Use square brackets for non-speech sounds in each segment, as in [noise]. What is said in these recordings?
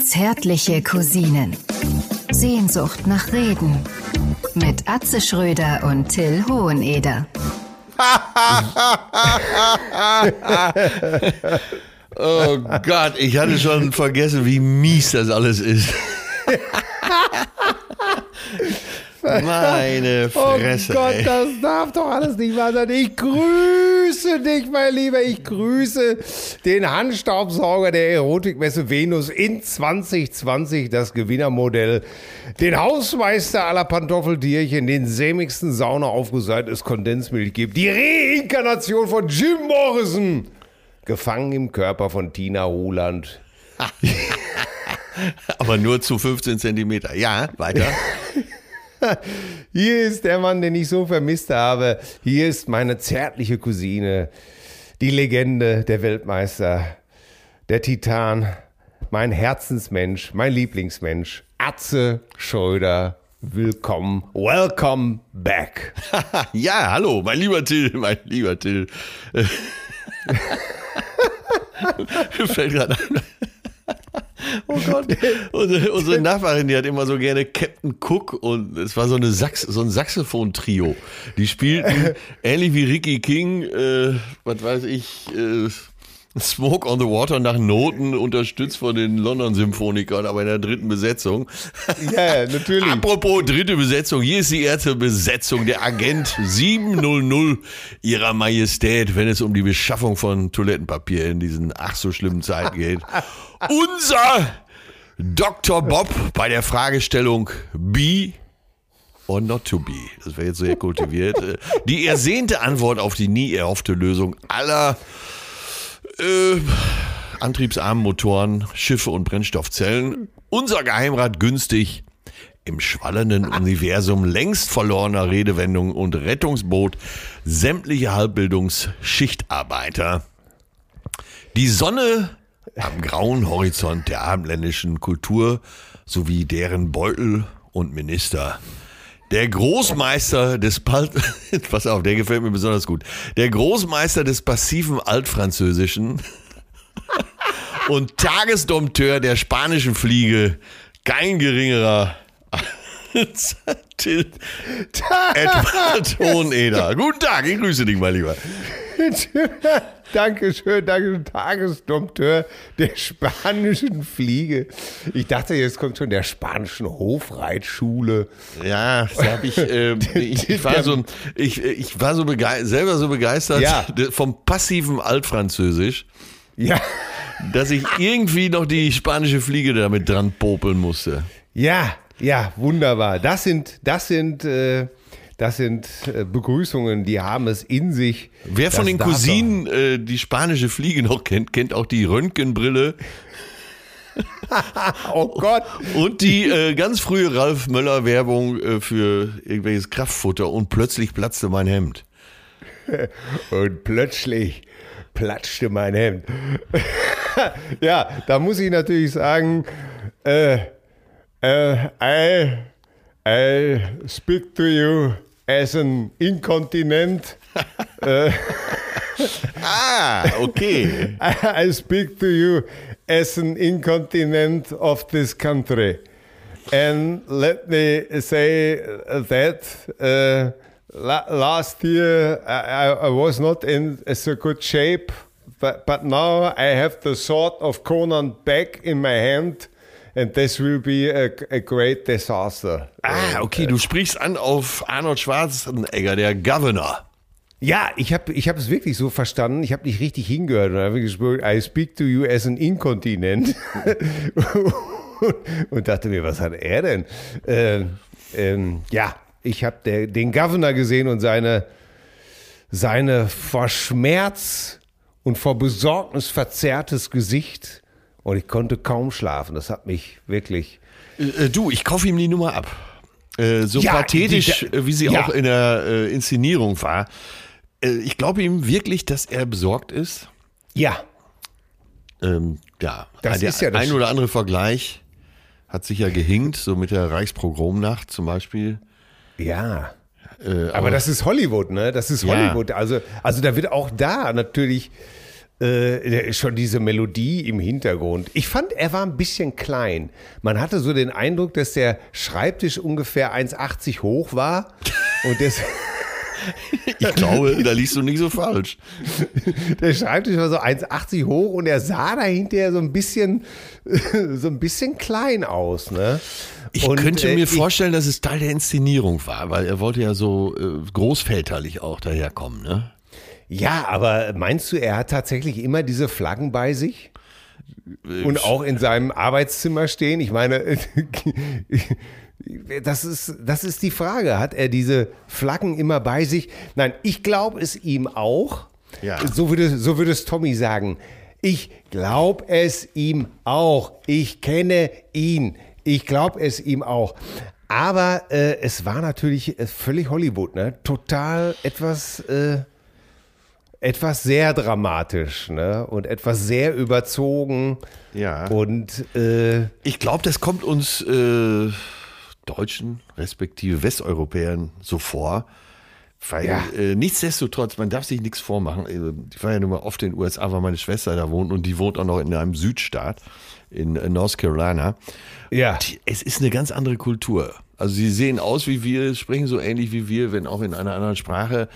Zärtliche Cousinen. Sehnsucht nach Reden. Mit Atze Schröder und Till Hoheneder. [laughs] oh Gott, ich hatte schon vergessen, wie mies das alles ist. [laughs] Meine [laughs] Fresse. Oh Gott, ey. das darf doch alles nicht wahr sein. Ich grüße dich, mein Lieber. Ich grüße den Handstaubsauger der Erotikmesse Venus in 2020, das Gewinnermodell. Den Hausmeister aller Pantoffeltierchen, den sämigsten Saunaaufguss es Kondensmilch gibt. Die Reinkarnation von Jim Morrison. Gefangen im Körper von Tina Roland. [laughs] Aber nur zu 15 Zentimeter. Ja, weiter. [laughs] [laughs] Hier ist der Mann, den ich so vermisst habe. Hier ist meine zärtliche Cousine, die Legende, der Weltmeister, der Titan, mein Herzensmensch, mein Lieblingsmensch, Atze Schröder. Willkommen, welcome back. [laughs] ja, hallo, mein lieber Till, mein lieber Till. [laughs] Fällt gerade ein. Oh Gott. [laughs] Unsere, unsere, [laughs] Nachbarin, die hat immer so gerne Captain Cook und es war so, eine Sax, so ein Saxophon-Trio. Die spielten [laughs] ähnlich wie Ricky King, äh, was weiß ich, äh, [laughs] Smoke on the Water nach Noten, unterstützt von den London Symphonikern, aber in der dritten Besetzung. [laughs] Ja, natürlich. Apropos dritte Besetzung, hier ist die erste Besetzung, der Agent 700 ihrer Majestät, wenn es um die Beschaffung von Toilettenpapier in diesen ach so schlimmen Zeiten geht. [laughs] Unser Dr. Bob bei der Fragestellung be or not to be. Das wäre jetzt sehr kultiviert. Die ersehnte Antwort auf die nie erhoffte Lösung aller äh, antriebsarmen Motoren, Schiffe und Brennstoffzellen. Unser Geheimrat günstig im schwallenden Universum längst verlorener Redewendungen und Rettungsboot sämtliche Halbbildungsschichtarbeiter. Die Sonne am grauen Horizont der abendländischen Kultur sowie deren Beutel und Minister. Der Großmeister des Pal [laughs] pass auf, der gefällt mir besonders gut. Der Großmeister des passiven Altfranzösischen [laughs] und Tagesdompteur der spanischen Fliege, kein geringerer [laughs] Till Edward Hoheneder. Guten Tag, ich grüße dich, mein Lieber. [laughs] Dankeschön, danke, Tagesdompteur der spanischen Fliege. Ich dachte, jetzt kommt schon der spanischen Hofreitschule. Ja, da hab ich, [laughs] äh, ich, ich, war so, ich, ich war so selber so begeistert Ja. vom passiven Altfranzösisch, Ja, dass ich irgendwie noch die spanische Fliege damit dran popeln musste. ja, ja, wunderbar. Das sind, das sind, äh, das sind äh, Begrüßungen, die haben es in sich. Wer von den Cousinen äh, die spanische Fliege noch kennt, kennt auch die Röntgenbrille [laughs] Oh Gott. und die äh, ganz frühe Ralf Möller Werbung äh, für irgendwelches Kraftfutter und plötzlich platzte mein Hemd. [laughs] Und plötzlich platschte mein Hemd. [laughs] ja, da muss ich natürlich sagen, äh, äh, I, I speak to you as an incontinent. [laughs] Ah, okay. [laughs] I speak to you as an incontinent of this country. And let me say that uh, la- last year I, I- was not in so good shape, but, but now I have the sword of Conan back in my hand, and this will be a, a great disaster. Ah, okay, du sprichst an auf Arnold Schwarzenegger, der Governor. Ja, ich habe ich hab es wirklich so verstanden. Ich habe nicht richtig hingehört. Und habe gesprochen, I speak to you as an incontinent. [laughs] und dachte mir, was hat er denn? Ähm, ähm, ja, ich habe den Governor gesehen und seine, seine vor Schmerz und vor Besorgnis verzerrtes Gesicht. Und ich konnte kaum schlafen. Das hat mich wirklich. Äh, du, ich kaufe ihm die Nummer ab. Äh, so Ja, pathetisch, die- äh, wie sie ja. auch in der äh, Inszenierung war. Äh, ich glaube ihm wirklich, dass er besorgt ist. Ja, Ähm, ja, Das der ist ja das ein oder andere Vergleich hat sich ja gehinkt, so mit der Reichspogromnacht zum Beispiel. ja. Äh, Aber das ist Hollywood, ne? Das ist Ja. Hollywood. Also, also da wird auch da natürlich äh, schon diese Melodie im Hintergrund. Ich fand, er war ein bisschen klein. Man hatte so den Eindruck, dass der Schreibtisch ungefähr 1,80 hoch war. Und das, [laughs] Ich glaube, da liegst du nicht so falsch. [laughs] der Schreibtisch war so 1,80 hoch und er sah dahinter so ein bisschen, [laughs] so ein bisschen klein aus. Ne? Ich Und, könnte äh, mir ich- vorstellen, dass es Teil der Inszenierung war, weil er wollte ja so äh, großväterlich auch daherkommen, ne? Ja, aber meinst du, er hat tatsächlich immer diese Flaggen bei sich? Und auch in seinem Arbeitszimmer stehen? Ich meine, [laughs] das ist, das ist die Frage. Hat er diese Flaggen immer bei sich? Nein, ich glaube es ihm auch. Ja. So würde, so würde es Tommy sagen. Ich glaube es ihm auch. Ich kenne ihn. Ich glaube es ihm auch. Aber äh, es war natürlich äh, völlig Hollywood, ne? Total etwas. Äh, etwas sehr dramatisch ne? und etwas sehr überzogen. Ja. Und äh, Ich glaube, das kommt uns äh, Deutschen, respektive Westeuropäern so vor. Weil Ja. äh, nichtsdestotrotz, man darf sich nichts vormachen. Äh, Ich war ja nun mal oft in den USA, weil meine Schwester da wohnt und die wohnt auch noch in einem Südstaat, in äh, North Carolina. ja, Die- Es ist eine ganz andere Kultur. Also sie sehen aus wie wir, sprechen so ähnlich wie wir, wenn auch in einer anderen Sprache.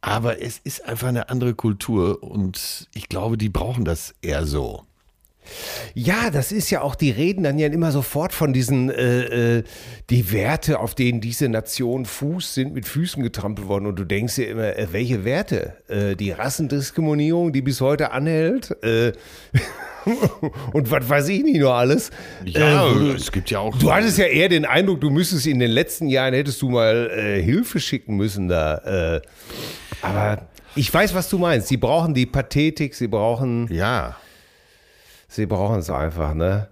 Aber es ist einfach eine andere Kultur und ich glaube, die brauchen das eher so. ja, das ist ja auch, die reden dann ja immer sofort von diesen, äh, äh, die Werte, auf denen diese Nation fußt, sind mit Füßen getrampelt worden. Und du denkst dir immer, äh, welche Werte? Äh, die Rassendiskriminierung, die bis heute anhält? Äh, [laughs] und was weiß ich nicht nur alles? Äh, es gibt ja auch. Du hattest ja eher den Eindruck, du müsstest in den letzten Jahren hättest du mal äh, Hilfe schicken müssen da. Aber ich weiß, was du meinst. Sie brauchen die Pathetik, sie brauchen, Ja. sie brauchen es einfach, ne?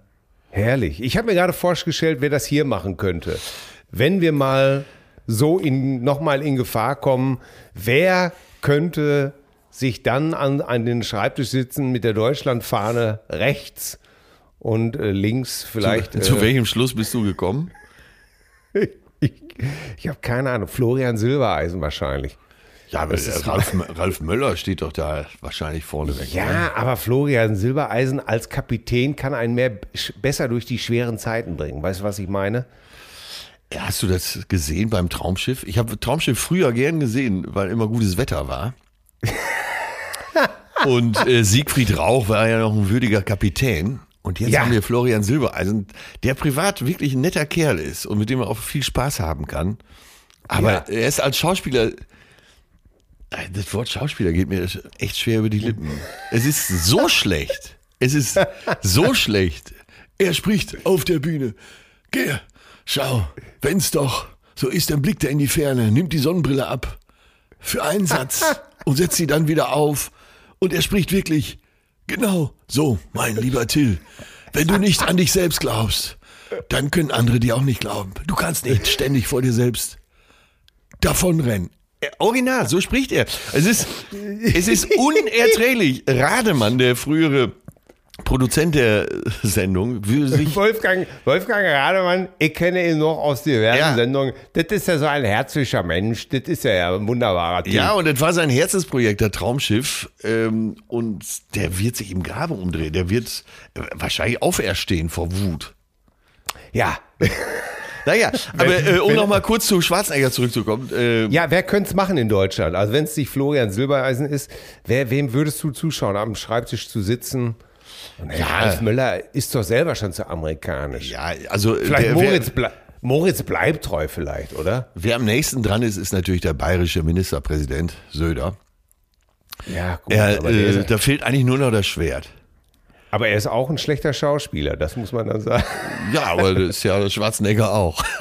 Herrlich. Ich habe mir gerade vorgestellt, wer das hier machen könnte. Wenn wir mal so in, nochmal in Gefahr kommen, wer könnte sich dann an, an den Schreibtisch sitzen mit der Deutschlandfahne rechts und äh, links vielleicht. Zu, zu äh, welchem Schluss bist du gekommen? [laughs] Ich, ich habe keine Ahnung. Florian Silbereisen wahrscheinlich. Ja, aber ist- Ralf, Ralf Möller steht doch da wahrscheinlich vorne weg. ne? Ja, aber Florian Silbereisen als Kapitän kann einen mehr besser durch die schweren Zeiten bringen. Weißt du, was ich meine? Ja, Hast du das gesehen beim Traumschiff? Ich habe Traumschiff früher gern gesehen, weil immer gutes Wetter war. [laughs] Und äh, Siegfried Rauch war ja noch ein würdiger Kapitän. Und jetzt Ja. haben wir Florian Silbereisen, der privat wirklich ein netter Kerl ist und mit dem man auch viel Spaß haben kann. Aber Ja. er ist als Schauspieler, äh, das Wort Schauspieler geht mir echt schwer über die Lippen. Es ist so [laughs] schlecht. Es ist so schlecht. Er spricht auf der Bühne. Geh, schau, wenn's doch so ist, dann blickt er in die Ferne, nimmt die Sonnenbrille ab für einen Satz und setzt sie dann wieder auf. Und er spricht wirklich, genau so, mein lieber Till. Wenn du nicht an dich selbst glaubst, dann können andere dir auch nicht glauben. Du kannst nicht ständig vor dir selbst davonrennen. Äh, Original, so spricht er. Es ist, es ist unerträglich. Rademann, der frühere Produzent der Sendung, würde sich Wolfgang, Wolfgang Rademann, ich kenne ihn noch aus diversen Ja. Sendungen. Das ist ja so ein herzlicher Mensch. Das ist ja, ein wunderbarer Typ. Ja, und das war sein Herzensprojekt, der Traumschiff. Ähm, und der wird sich im Grabe umdrehen. Der wird wahrscheinlich auferstehen vor Wut. ja. [laughs] Naja, [laughs] aber äh, um nochmal kurz zu Schwarzenegger zurückzukommen. Äh, Ja, wer könnte es machen in Deutschland? Also wenn es nicht Florian Silbereisen ist, wer, wem würdest du zuschauen, am Schreibtisch zu sitzen? Ja. Ralf Möller ist doch selber schon zu amerikanisch. ja, also äh, Vielleicht wer, Moritz, wer, Moritz bleibt treu vielleicht, oder? wer am nächsten dran ist, ist natürlich der bayerische Ministerpräsident Söder. Ja, gut. Er, aber, der äh, da fehlt eigentlich nur noch das Schwert. Aber er ist auch ein schlechter Schauspieler, das muss man dann sagen. Ja, aber das ist ja Schwarzenegger auch. [laughs]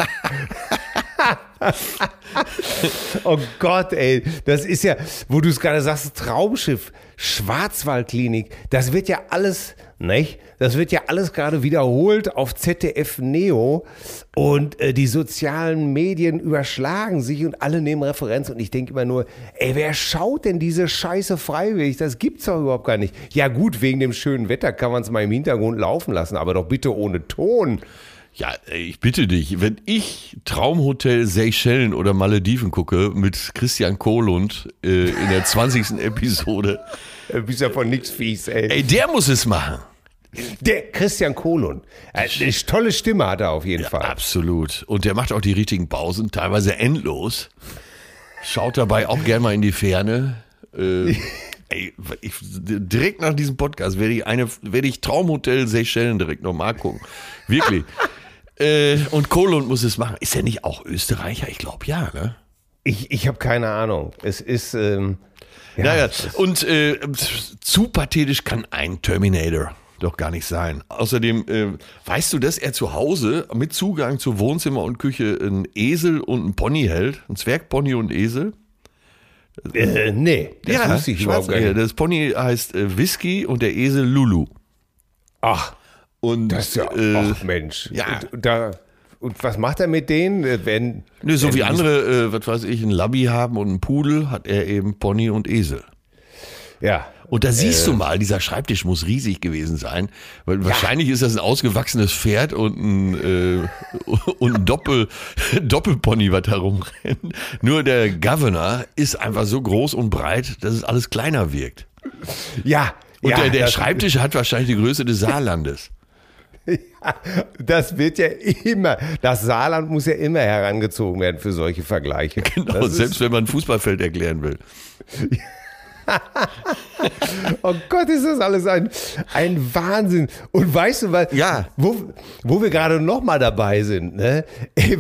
Oh Gott, ey, das ist ja, wo du es gerade sagst, Traumschiff, Schwarzwaldklinik, das wird ja alles, nicht? Das wird ja alles gerade wiederholt auf ZDF Neo und äh, die sozialen Medien überschlagen sich und alle nehmen Referenz und ich denke immer nur, ey, wer schaut denn diese Scheiße freiwillig? Das gibt's doch überhaupt gar nicht. Ja gut, wegen dem schönen Wetter kann man es mal im Hintergrund laufen lassen, aber doch bitte ohne Ton. Ja, ich bitte dich, wenn ich Traumhotel Seychellen oder Malediven gucke mit Christian Kohlund äh, in der 20. [laughs] Episode, Du bist ja von nix fies, ey. ey, der muss es machen. Der Christian Kohlund. Äh, Eine tolle Stimme hat er auf jeden Fall. Absolut. Und der macht auch die richtigen Pausen, teilweise endlos. Schaut dabei auch gern mal in die Ferne. Äh, [laughs] ey, ich, direkt nach diesem Podcast werde ich eine, werde ich Traumhotel Seychellen direkt nochmal gucken. Wirklich. Äh, und Kohlund muss es machen. Ist er nicht auch Österreicher? Ich glaube ja, ne? Ich, ich habe keine Ahnung. Es ist. Ähm, ja, Naja, und äh, zu pathetisch kann ein Terminator doch gar nicht sein. Außerdem, äh, weißt du, dass er zu Hause mit Zugang zu Wohnzimmer und Küche einen Esel und einen Pony hält? Ein Zwergpony und einen Esel? äh, nee, das wusste ich überhaupt gar nicht. Das Pony heißt äh, Whisky und der Esel Lulu. Ach, Und das ist ja. äh, ach Mensch. ja. Und, da, und was macht er mit denen, äh, wenn. ne, so wenn wie andere, äh, was weiß ich, einen Labby haben und einen Pudel, hat er eben Pony und Esel. Ja. Und da siehst Äh. du mal, dieser Schreibtisch muss riesig gewesen sein, weil wahrscheinlich ist das ein ausgewachsenes Pferd und ein, äh, [laughs] und ein Doppel, [laughs] Doppelpony, was da rumrennt. Nur der Governor ist einfach so groß und breit, dass es alles kleiner wirkt. Ja. Und ja, der, der Schreibtisch hat wahrscheinlich die Größe des Saarlandes. Das wird ja immer. Das Saarland muss ja immer herangezogen werden für solche Vergleiche. Genau, Das selbst wenn man ein Fußballfeld erklären will. [laughs] Oh Gott, ist das alles ein, ein Wahnsinn. Und weißt du, was, Ja. wo, wo wir gerade noch mal dabei sind, ne? Ey,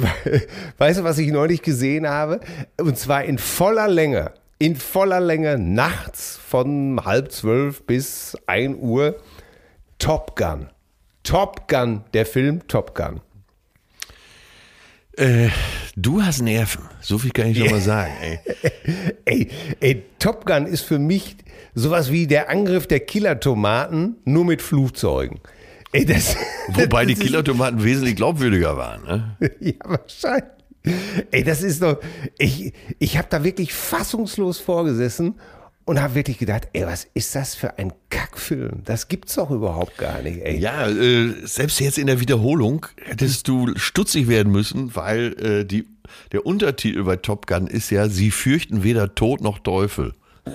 weißt du, was ich neulich gesehen habe? Und zwar in voller Länge, in voller Länge nachts von halb zwölf bis ein Uhr Top Gun. Top Gun, der Film Top Gun. Äh, du hast Nerven, so viel kann ich schon mal [laughs] sagen. Ey. Ey, ey, Top Gun ist für mich sowas wie der Angriff der Killertomaten, nur mit Flugzeugen. Ey, das, [laughs] Wobei die das ist- Killertomaten wesentlich glaubwürdiger waren. Ne? [laughs] Ja, wahrscheinlich. Ey, das ist doch. Ich, ich habe da wirklich fassungslos vorgesessen und habe wirklich gedacht, ey, was ist das für ein Kackfilm? Das gibt's doch überhaupt gar nicht, ey. Ja, äh, selbst jetzt in der Wiederholung hättest du stutzig werden müssen, weil äh, die, der Untertitel bei Top Gun ist ja, sie fürchten weder Tod noch Teufel. [laughs]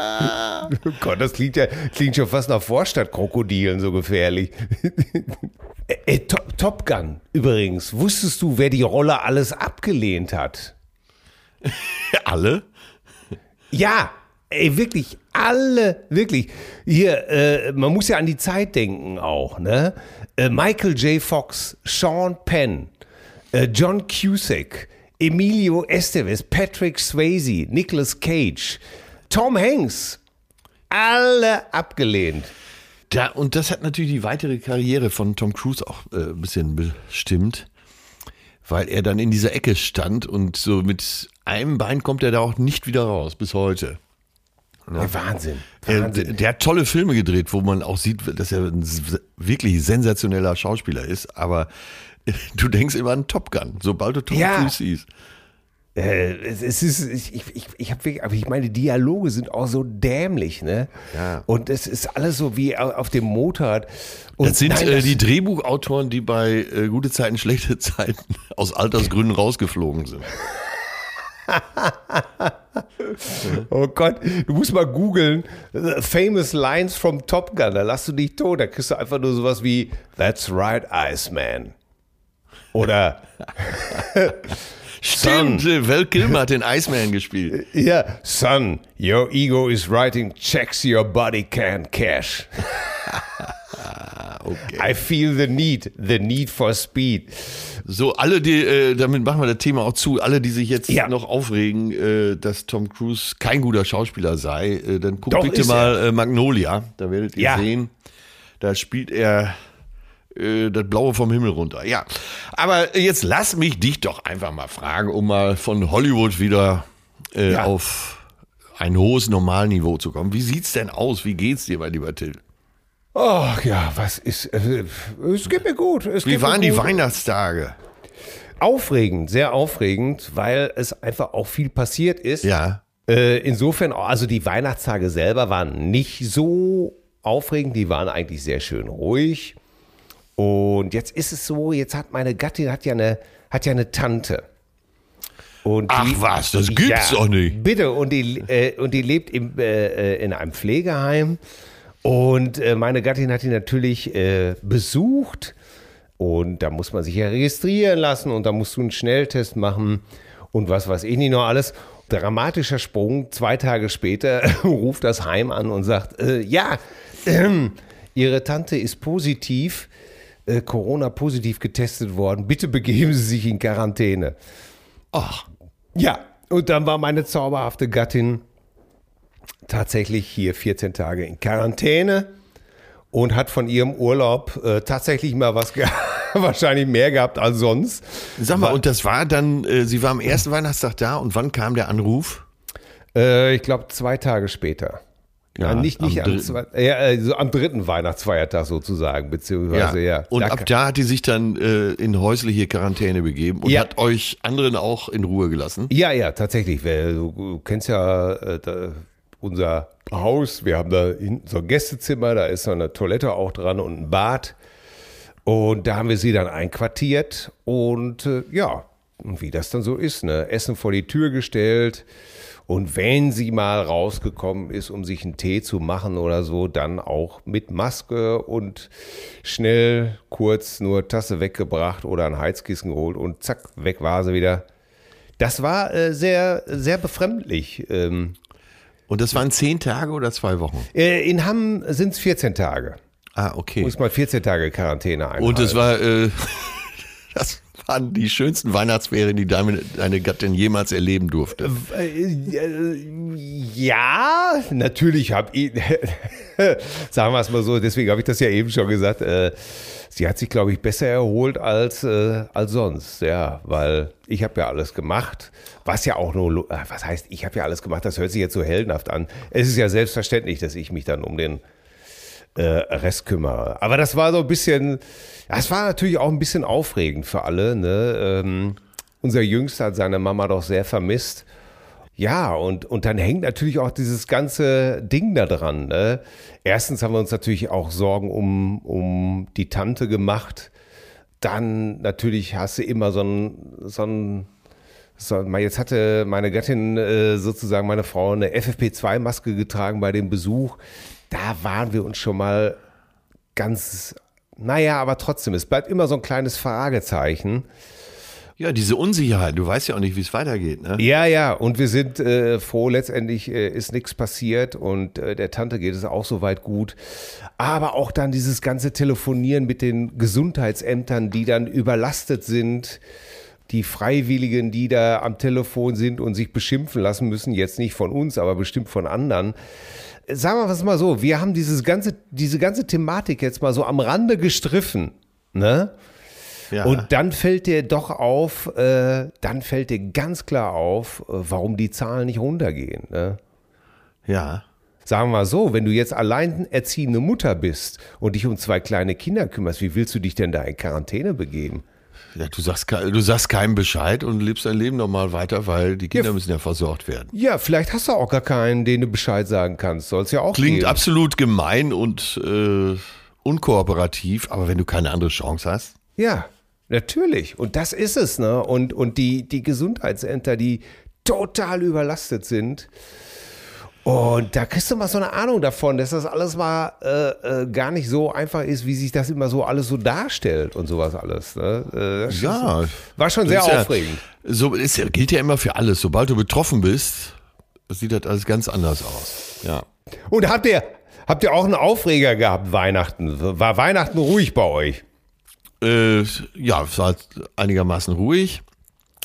Oh Gott, das klingt ja klingt schon fast nach Vorstadtkrokodilen so gefährlich. [laughs] ey, Top, Top Gun, übrigens, wusstest du, wer die Rolle alles abgelehnt hat? [laughs] Alle? Ja, ey, wirklich, alle, wirklich. Hier, äh, man muss ja an die Zeit denken auch, ne? Äh, Michael J. Fox, Sean Penn, äh, John Cusack, Emilio Estevez, Patrick Swayze, Nicolas Cage, Tom Hanks, alle abgelehnt. Da, und das hat natürlich die weitere Karriere von Tom Cruise auch äh, ein bisschen bestimmt, weil er dann in dieser Ecke stand und so mit einem Bein kommt er da auch nicht wieder raus, bis heute. Ey, Wahnsinn, Er, Wahnsinn. der hat tolle Filme gedreht, wo man auch sieht, dass er ein wirklich sensationeller Schauspieler ist, aber [laughs] du denkst immer an Top Gun, sobald du Tom Ja. Cruise siehst. Äh, es, es ist, ich, ich, ich, habe wirklich, aber ich meine, die Dialoge sind auch so dämlich, ne? Ja. Und es ist alles so wie au- auf dem Motorrad. Und Das sind nein, äh, das- die Drehbuchautoren, die bei äh, gute Zeiten, schlechte Zeiten [laughs] aus Altersgründen rausgeflogen sind. [laughs] Oh Gott, du musst mal googeln, famous lines from Top Gun, da lass du dich tot, da kriegst du einfach nur sowas wie That's right, Iceman. Oder [laughs] Stimmt, äh, Val Kilmer hat den Iceman gespielt. ja, Son, your ego is writing checks your body can't cash. [laughs] Okay. I feel the need, the need for speed. So, alle, die, äh, damit machen wir das Thema auch zu, alle, die sich jetzt Ja. noch aufregen, äh, dass Tom Cruise kein guter Schauspieler sei, äh, dann guckt Doch, bitte mal äh, Magnolia, da werdet ihr Ja. sehen, da spielt er äh, das Blaue vom Himmel runter. Ja, aber jetzt lass mich dich doch einfach mal fragen, um mal von Hollywood wieder äh, Ja. auf ein hohes Normalniveau zu kommen. Wie sieht's denn aus? Wie geht's dir, mein lieber Till? Oh ja, was ist, äh, es geht mir gut. Es Wie waren die. Weihnachtstage? Aufregend, sehr aufregend, weil es einfach auch viel passiert ist. Ja. Äh, insofern, also die Weihnachtstage selber waren nicht so aufregend, die waren eigentlich sehr schön ruhig. Und jetzt ist es so, jetzt hat meine Gattin hat ja eine, hat ja eine Tante. Und Ach was, das gibt's doch nicht. Bitte, und die, äh, und die lebt im, äh, in einem Pflegeheim. Und äh, meine Gattin hat ihn natürlich äh, besucht. Und da muss man sich ja registrieren lassen und da musst du einen Schnelltest machen und was weiß ich nicht noch alles. Dramatischer Sprung, zwei Tage später [laughs] ruft das Heim an und sagt, äh, ja, [clears throat] Ihre Tante ist positiv, äh, Corona-positiv getestet worden. Bitte begeben Sie sich in Quarantäne. Ach, Ja, und dann war meine zauberhafte Gattin tatsächlich hier 14 Tage in Quarantäne und hat von ihrem Urlaub äh, tatsächlich mal was [laughs] wahrscheinlich mehr gehabt als sonst. sag mal, und das war dann, äh, sie war am ersten Weihnachtstag da und wann kam der Anruf? Äh, ich glaube zwei Tage später. Ja, nicht nicht am am, zwei, ja, also am dritten Weihnachtsfeiertag sozusagen, beziehungsweise ja. Und Da ab da hat die sich dann äh, in häusliche Quarantäne begeben und Ja. hat euch anderen auch in Ruhe gelassen. Ja, ja, tatsächlich. Weil Du, kennst ja äh, unser Haus. Wir haben da hinten so ein Gästezimmer, da ist so eine Toilette auch dran und ein Bad. Und da haben wir sie dann einquartiert. Und äh, ja, und wie das dann so ist, ne? Essen vor die Tür gestellt. Und wenn sie mal rausgekommen ist, um sich einen Tee zu machen oder so, dann auch mit Maske und schnell kurz nur Tasse weggebracht oder ein Heizkissen geholt und zack, weg war sie wieder. Das war äh, sehr, sehr befremdlich. Ähm, Und das waren zehn Tage oder zwei Wochen? äh, in Hamm sind es 14 Tage. Ah, okay. Muss mal 14 Tage Quarantäne einhalten. Und es war, äh, [laughs] das waren die schönsten Weihnachtsferien, die deine, deine Gattin jemals erleben durfte. Ja, natürlich habe ich, [laughs] sagen wir es mal so, deswegen habe ich das ja eben schon gesagt, äh, sie hat sich, glaube ich, besser erholt als, äh, als sonst, ja, weil ich habe ja alles gemacht, was ja auch nur, äh, was heißt, ich habe ja alles gemacht, das hört sich jetzt so heldenhaft an. Es ist ja selbstverständlich, dass ich mich dann um den äh, Rest kümmere. Aber das war so ein bisschen, ja, es war natürlich auch ein bisschen aufregend für alle. Ne? Ähm, unser Jüngster hat seine Mama doch sehr vermisst. Ja, und, und dann hängt natürlich auch dieses ganze Ding da dran. Ne? Erstens haben wir uns natürlich auch Sorgen um, um die Tante gemacht. Dann natürlich hast du immer so ein, so ein so, jetzt hatte meine Gattin äh, sozusagen, meine Frau, eine FFP2-Maske getragen bei dem Besuch. Da waren wir uns schon mal ganz, naja, aber trotzdem, es bleibt immer so ein kleines Fragezeichen. Ja, diese Unsicherheit, du weißt ja auch nicht, wie es weitergeht, ne? Ja, ja, und wir sind äh, froh, letztendlich äh, ist nichts passiert und äh, der Tante geht es auch soweit gut. Aber auch dann dieses ganze Telefonieren mit den Gesundheitsämtern, die dann überlastet sind, die Freiwilligen, die da am Telefon sind und sich beschimpfen lassen müssen, jetzt nicht von uns, aber bestimmt von anderen. Sagen wir es mal so, wir haben dieses ganze, diese ganze Thematik jetzt mal so am Rande gestriffen, ne? Ja. Und dann fällt dir doch auf, äh, dann fällt dir ganz klar auf, äh, warum die Zahlen nicht runtergehen. Ne? ja. Sagen wir mal so, wenn du jetzt alleinerziehende Mutter bist und dich um zwei kleine Kinder kümmerst, wie willst du dich denn da in Quarantäne begeben? Ja, du sagst, du sagst keinem Bescheid und lebst dein Leben normal weiter, weil die Kinder Ja. müssen ja versorgt werden. Ja, vielleicht hast du auch gar keinen, den du Bescheid sagen kannst. Soll es ja auch Klingt geben. absolut gemein und äh, unkooperativ, aber wenn du keine andere Chance hast. Ja, natürlich. Und das ist es, ne? Und, und die, die Gesundheitsämter, die total überlastet sind. Und da kriegst du mal so eine Ahnung davon, dass das alles mal äh, äh, gar nicht so einfach ist, wie sich das immer so alles so darstellt und sowas alles. Ne? Äh, Ja. ist, war schon sehr ist ja- aufregend. So ist, gilt ja immer für alles. Sobald du betroffen bist, sieht das alles ganz anders aus. Ja. Und habt ihr, habt ihr auch einen Aufreger gehabt, Weihnachten? War Weihnachten ruhig bei euch? Äh, ja, es war einigermaßen ruhig.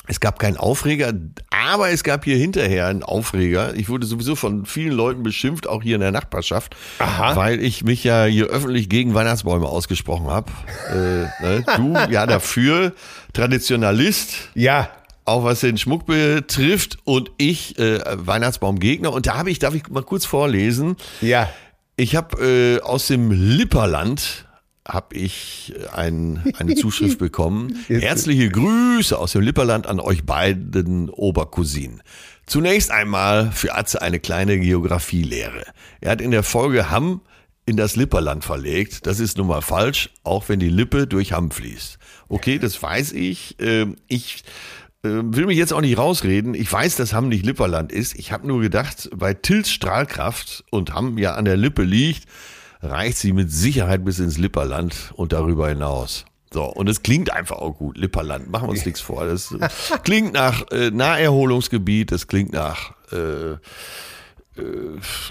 Es gab keinen Aufreger, aber es gab hier hinterher einen Aufreger. Ich wurde sowieso von vielen Leuten beschimpft, auch hier in der Nachbarschaft, Aha. weil ich mich ja hier öffentlich gegen Weihnachtsbäume ausgesprochen habe. äh, ne? Du [laughs] ja dafür, Traditionalist, Ja. auch was den Schmuck betrifft, und ich äh, Weihnachtsbaumgegner. Und da habe ich, darf ich mal kurz vorlesen, Ja. ich habe äh, aus dem Lipperland habe ich ein, eine [laughs] Zuschrift bekommen. Herzliche Grüße aus dem Lipperland an euch beiden Obercousinen. Zunächst einmal für Atze eine kleine Geografielehre. Er hat in der Folge Hamm in das Lipperland verlegt. Das ist nun mal falsch, auch wenn die Lippe durch Hamm fließt. Okay, das weiß ich. Ähm, ich äh, will mich jetzt auch nicht rausreden. Ich weiß, dass Hamm nicht Lipperland ist. Ich habe nur gedacht, bei Tils Strahlkraft und Hamm ja an der Lippe liegt, reicht sie mit Sicherheit bis ins Lipperland und darüber hinaus. So, und es klingt einfach auch gut, Lipperland, machen wir uns nichts vor. Das klingt nach äh, Naherholungsgebiet, das klingt nach äh, äh,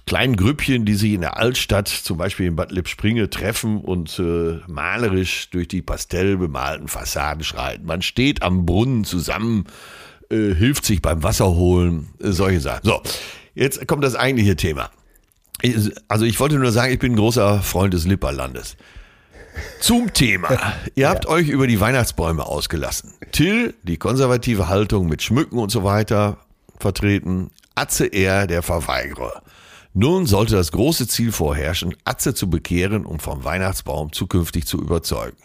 kleinen Grüppchen, die sich in der Altstadt, zum Beispiel in Bad Lippspringe, treffen und äh, malerisch durch die pastellbemalten Fassaden schreiten. Man steht am Brunnen zusammen, äh, hilft sich beim Wasserholen, äh, solche Sachen. So, jetzt kommt das eigentliche Thema. Also ich wollte nur sagen, ich bin ein großer Freund des Lipperlandes. Zum Thema. [laughs] Ihr habt ja. euch über die Weihnachtsbäume ausgelassen. Till, die konservative Haltung mit Schmücken und so weiter vertreten. Atze er, der Verweigerer. Nun sollte das große Ziel vorherrschen, Atze zu bekehren und vom Weihnachtsbaum zukünftig zu überzeugen.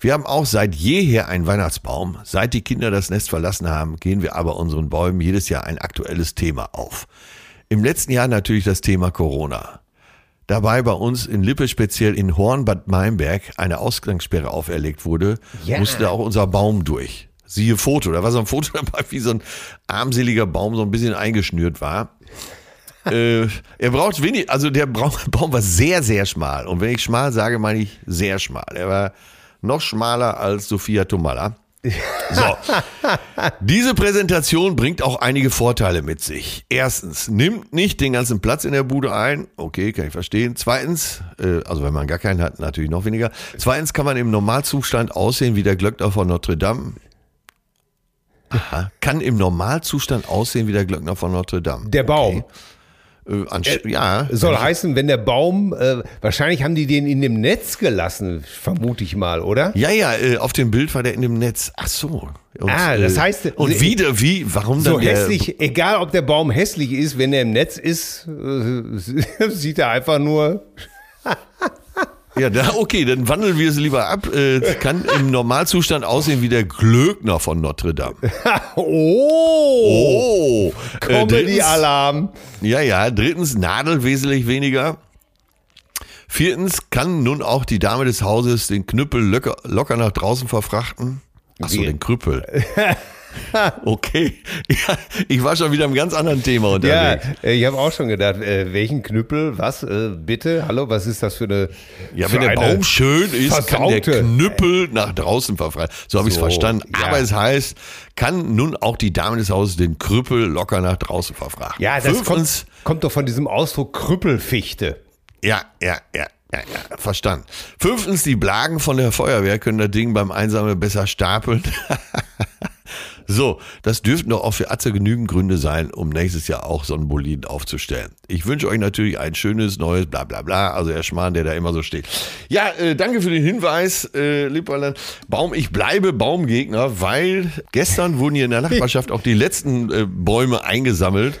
Wir haben auch seit jeher einen Weihnachtsbaum. Seit die Kinder das Nest verlassen haben, gehen wir aber unseren Bäumen jedes Jahr ein aktuelles Thema auf. Im letzten Jahr natürlich das Thema Corona. Dabei bei uns in Lippe, speziell in Hornbad Meinberg, eine Ausgangssperre auferlegt wurde, ja. musste auch unser Baum durch siehe Foto, da war so ein Foto [laughs] dabei, wie so ein armseliger Baum so ein bisschen eingeschnürt war. [laughs] äh, er braucht wenig, also der [laughs] Baum war sehr, sehr schmal. Und wenn ich schmal sage, meine ich sehr schmal. Er war noch schmaler als Sophia Tomalla. [laughs] So. Diese Präsentation bringt auch einige Vorteile mit sich. Erstens, nimmt nicht den ganzen Platz in der Bude ein. Okay, kann ich verstehen. Zweitens, äh, also wenn man gar keinen hat, natürlich noch weniger. Zweitens kann man im Normalzustand aussehen wie der Glöckner von Notre Dame. Aha. Kann im Normalzustand aussehen wie der Glöckner von Notre Dame. Der Baum. Okay. Äh, ja. Soll heißen, wenn der Baum, äh, wahrscheinlich haben die den in dem Netz gelassen, vermute ich mal, oder? Ja, ja, äh, auf dem Bild war der in dem Netz. Ach so. Und, ah, das äh, heißt. Und wieder, wie, warum so dann? So hässlich, egal ob der Baum hässlich ist, wenn er im Netz ist, äh, [laughs] sieht er einfach nur ja, da, okay, dann wandeln wir es lieber ab. Äh, kann im Normalzustand aussehen wie der Glöckner von Notre Dame. [laughs] oh! oh. Äh, Comedy-Alarm. Ja, ja. Drittens, Nadel wesentlich weniger. Viertens, kann nun auch die Dame des Hauses den Knüppel locker, locker nach draußen verfrachten. Achso, den Krüppel. [laughs] [laughs] okay. Ja, ich war schon wieder im ganz anderen Thema unterwegs. Ja, ich habe auch schon gedacht, äh, welchen Knüppel, was, äh, bitte, hallo, was ist das für eine. Ja, wenn der Baum schön ist, versaute. kann der Knüppel nach draußen verfreien. So habe ich es verstanden. Ja. Aber es heißt, kann nun auch die Dame des Hauses den Krüppel locker nach draußen verfrachten. Ja, das kommt, kommt doch von diesem Ausdruck Krüppelfichte. Ja, ja, ja. Ja, ja, verstanden. Fünftens, die Blagen von der Feuerwehr können das Ding beim Einsammeln besser stapeln. [laughs] So, das dürften doch auch für Atze genügend Gründe sein, um nächstes Jahr auch so aufzustellen. Ich wünsche euch natürlich ein schönes, neues, bla bla bla, also der Schmarrn, der da immer so steht. Ja, äh, danke für den Hinweis, äh, Liebwerland. Baum, ich bleibe Baumgegner, weil gestern wurden hier in der Nachbarschaft auch die letzten äh, Bäume eingesammelt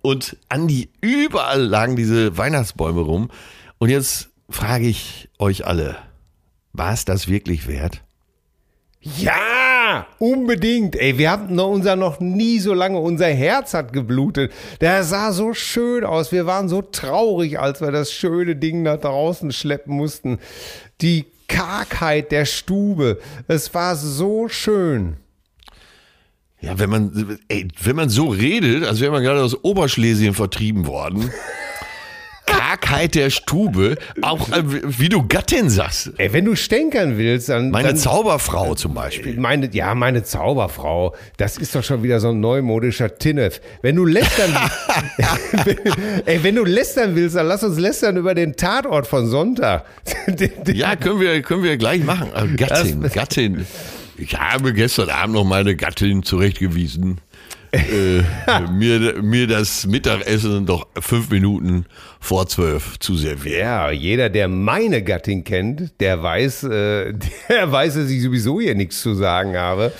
und an die, überall lagen diese Weihnachtsbäume rum. Und jetzt frage ich euch alle, war es das wirklich wert? Ja, unbedingt. Ey, wir haben unser noch nie so lange, unser Herz hat geblutet. Der sah so schön aus. Wir waren so traurig, als wir das schöne Ding nach draußen schleppen mussten. Die Kargheit der Stube. Es war so schön. Ja, wenn man, ey, wenn man so redet, als wäre man gerade aus Oberschlesien vertrieben worden. [laughs] Kargheit der Stube, auch äh, wie du Gattin sagst. Ey, wenn du stänkern willst, dann. Meine dann, Zauberfrau zum Beispiel. Meine, ja, meine Zauberfrau. Das ist doch schon wieder so ein neumodischer Tinnef. Wenn du lästern, [laughs] [laughs] ey, wenn du lästern willst, dann lass uns lästern über den Tatort von Sonntag. [laughs] ja, können wir, können wir gleich machen. Also Gattin, Gattin. Ich habe gestern Abend noch meine Gattin zurechtgewiesen äh, mir, mir das Mittagessen doch fünf Minuten vor zwölf zu servieren. Ja, jeder, der meine Gattin kennt, der weiß, äh, [laughs] der weiß, dass ich sowieso hier nichts zu sagen habe.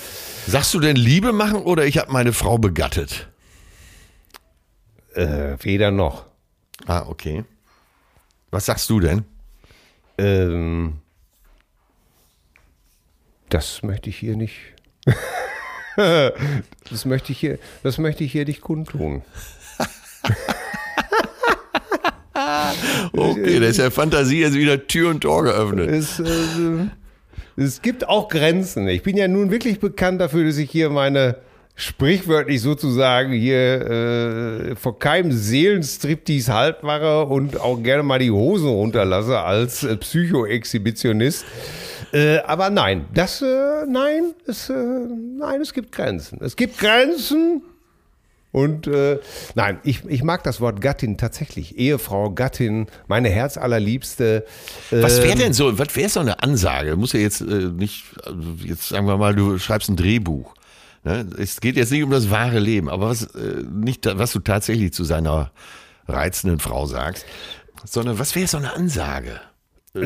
Sagst du denn Liebe machen oder ich habe meine Frau begattet? Äh, weder noch. Ah, okay. Was sagst du denn? Ähm, das möchte ich hier nicht. [laughs] das möchte ich hier, das möchte ich hier nicht kundtun. [laughs] Okay, da ist ja Fantasie jetzt wieder Tür und Tor geöffnet. Es, äh, es gibt auch Grenzen. Ich bin ja nun wirklich bekannt dafür, dass ich hier meine sprichwörtlich sozusagen hier äh, vor keinem Seelenstriptease halt mache und auch gerne mal die Hosen runterlasse als äh, Psycho-Exhibitionist. Äh, aber nein, das, äh, nein, es, äh, nein, es gibt Grenzen. Es gibt Grenzen. Und äh, nein, ich, ich mag das Wort Gattin tatsächlich. Ehefrau, Gattin, meine Herzallerliebste. Was wäre Ähm, denn so, was wäre so eine Ansage? Muss ja jetzt äh, nicht, also jetzt sagen wir mal, du schreibst ein Drehbuch. Ne? Es geht jetzt nicht um das wahre Leben, aber was, äh, nicht, was du tatsächlich zu seiner reizenden Frau sagst, sondern was wäre so eine Ansage?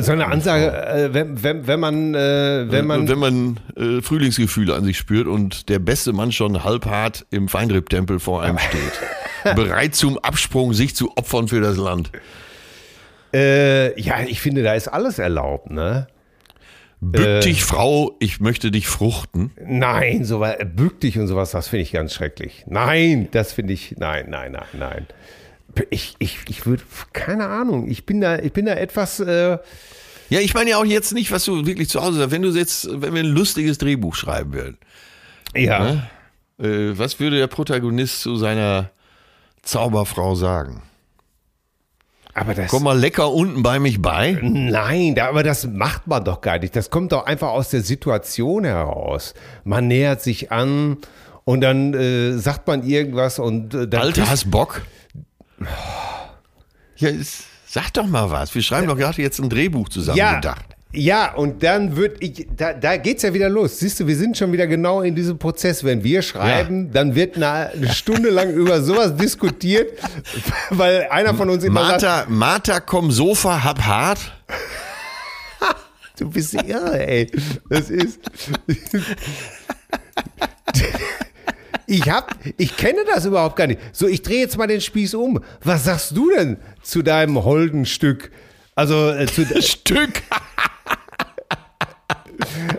So eine Ansage, äh, wenn, wenn, wenn man, äh, wenn man, wenn man äh, Frühlingsgefühle an sich spürt und der beste Mann schon halbhart im Feinripp-Tempel vor einem steht. [laughs] bereit zum Absprung, sich zu opfern für das Land. äh, ja, ich finde, da ist alles erlaubt, ne? Bück Äh. dich, Frau, ich möchte dich fruchten. Nein, sowas, bück dich und sowas, das finde ich ganz schrecklich. Nein, das finde ich, nein, nein, nein, nein. Ich, ich, ich würde, keine Ahnung, ich bin da, ich bin da etwas, äh, Ja, ich meine ja auch jetzt nicht, was du wirklich zu Hause sagst. Wenn du jetzt, wenn wir ein lustiges Drehbuch schreiben würden, ja. äh, was würde der Protagonist zu seiner Zauberfrau sagen? Aber das, Komm mal lecker unten bei mich bei. nein, da, aber das macht man doch gar nicht. Das kommt doch einfach aus der Situation heraus. Man nähert sich an und dann äh, sagt man irgendwas und äh, dann Alter, hast Bock? Ja, es- sag doch mal was. Wir schreiben doch gerade jetzt ein Drehbuch zusammen ja, gedacht. Ja, und dann wird ich, da, da geht's ja wieder los. Siehst du, wir sind schon wieder genau in diesem Prozess. Wenn wir schreiben, dann wird eine, eine Stunde lang [laughs] über sowas diskutiert, [laughs] weil einer von uns immer sagt, Martha, Martha, komm Sofa, hab hart. [laughs] du bist irre, ey. Das ist. Ich hab, ich kenne das überhaupt gar nicht. So, ich drehe jetzt mal den Spieß um. Was sagst du denn zu deinem holden Stück? Also, äh, zu, [laughs] Stück.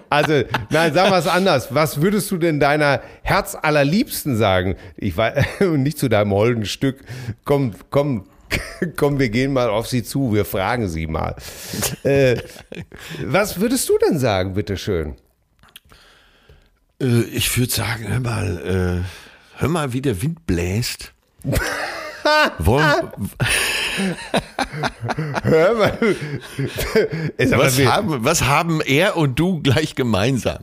Also, nein, sagen wir es anders. Was würdest du denn deiner Herzallerliebsten sagen? Ich weiß, [laughs] und nicht zu deinem holden Stück. Komm, komm, [laughs] komm, wir gehen mal auf sie zu, wir fragen sie mal. Äh, was würdest du denn sagen, bitteschön? Äh, ich würde sagen, hör mal, äh, hör mal, wie der Wind bläst. [laughs] Wollen, Hör mal. Was, haben, was haben er und du gleich gemeinsam?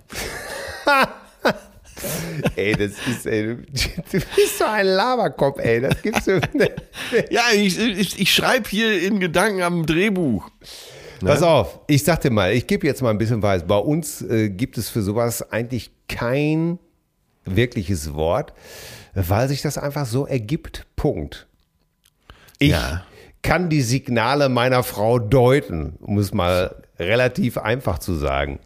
[laughs] ey, das ist, ey, du, du bist so ein Laberkopf, ey. Das gibt's so. [laughs] Ja, ich, ich, ich schreibe hier in Gedanken am Drehbuch. Pass auf, ich sag dir mal, ich gebe jetzt mal ein bisschen Weiß. Bei uns äh, gibt es für sowas eigentlich kein wirkliches Wort, weil sich das einfach so ergibt. Punkt. Ich Ja. kann die Signale meiner Frau deuten, um es mal relativ einfach zu sagen.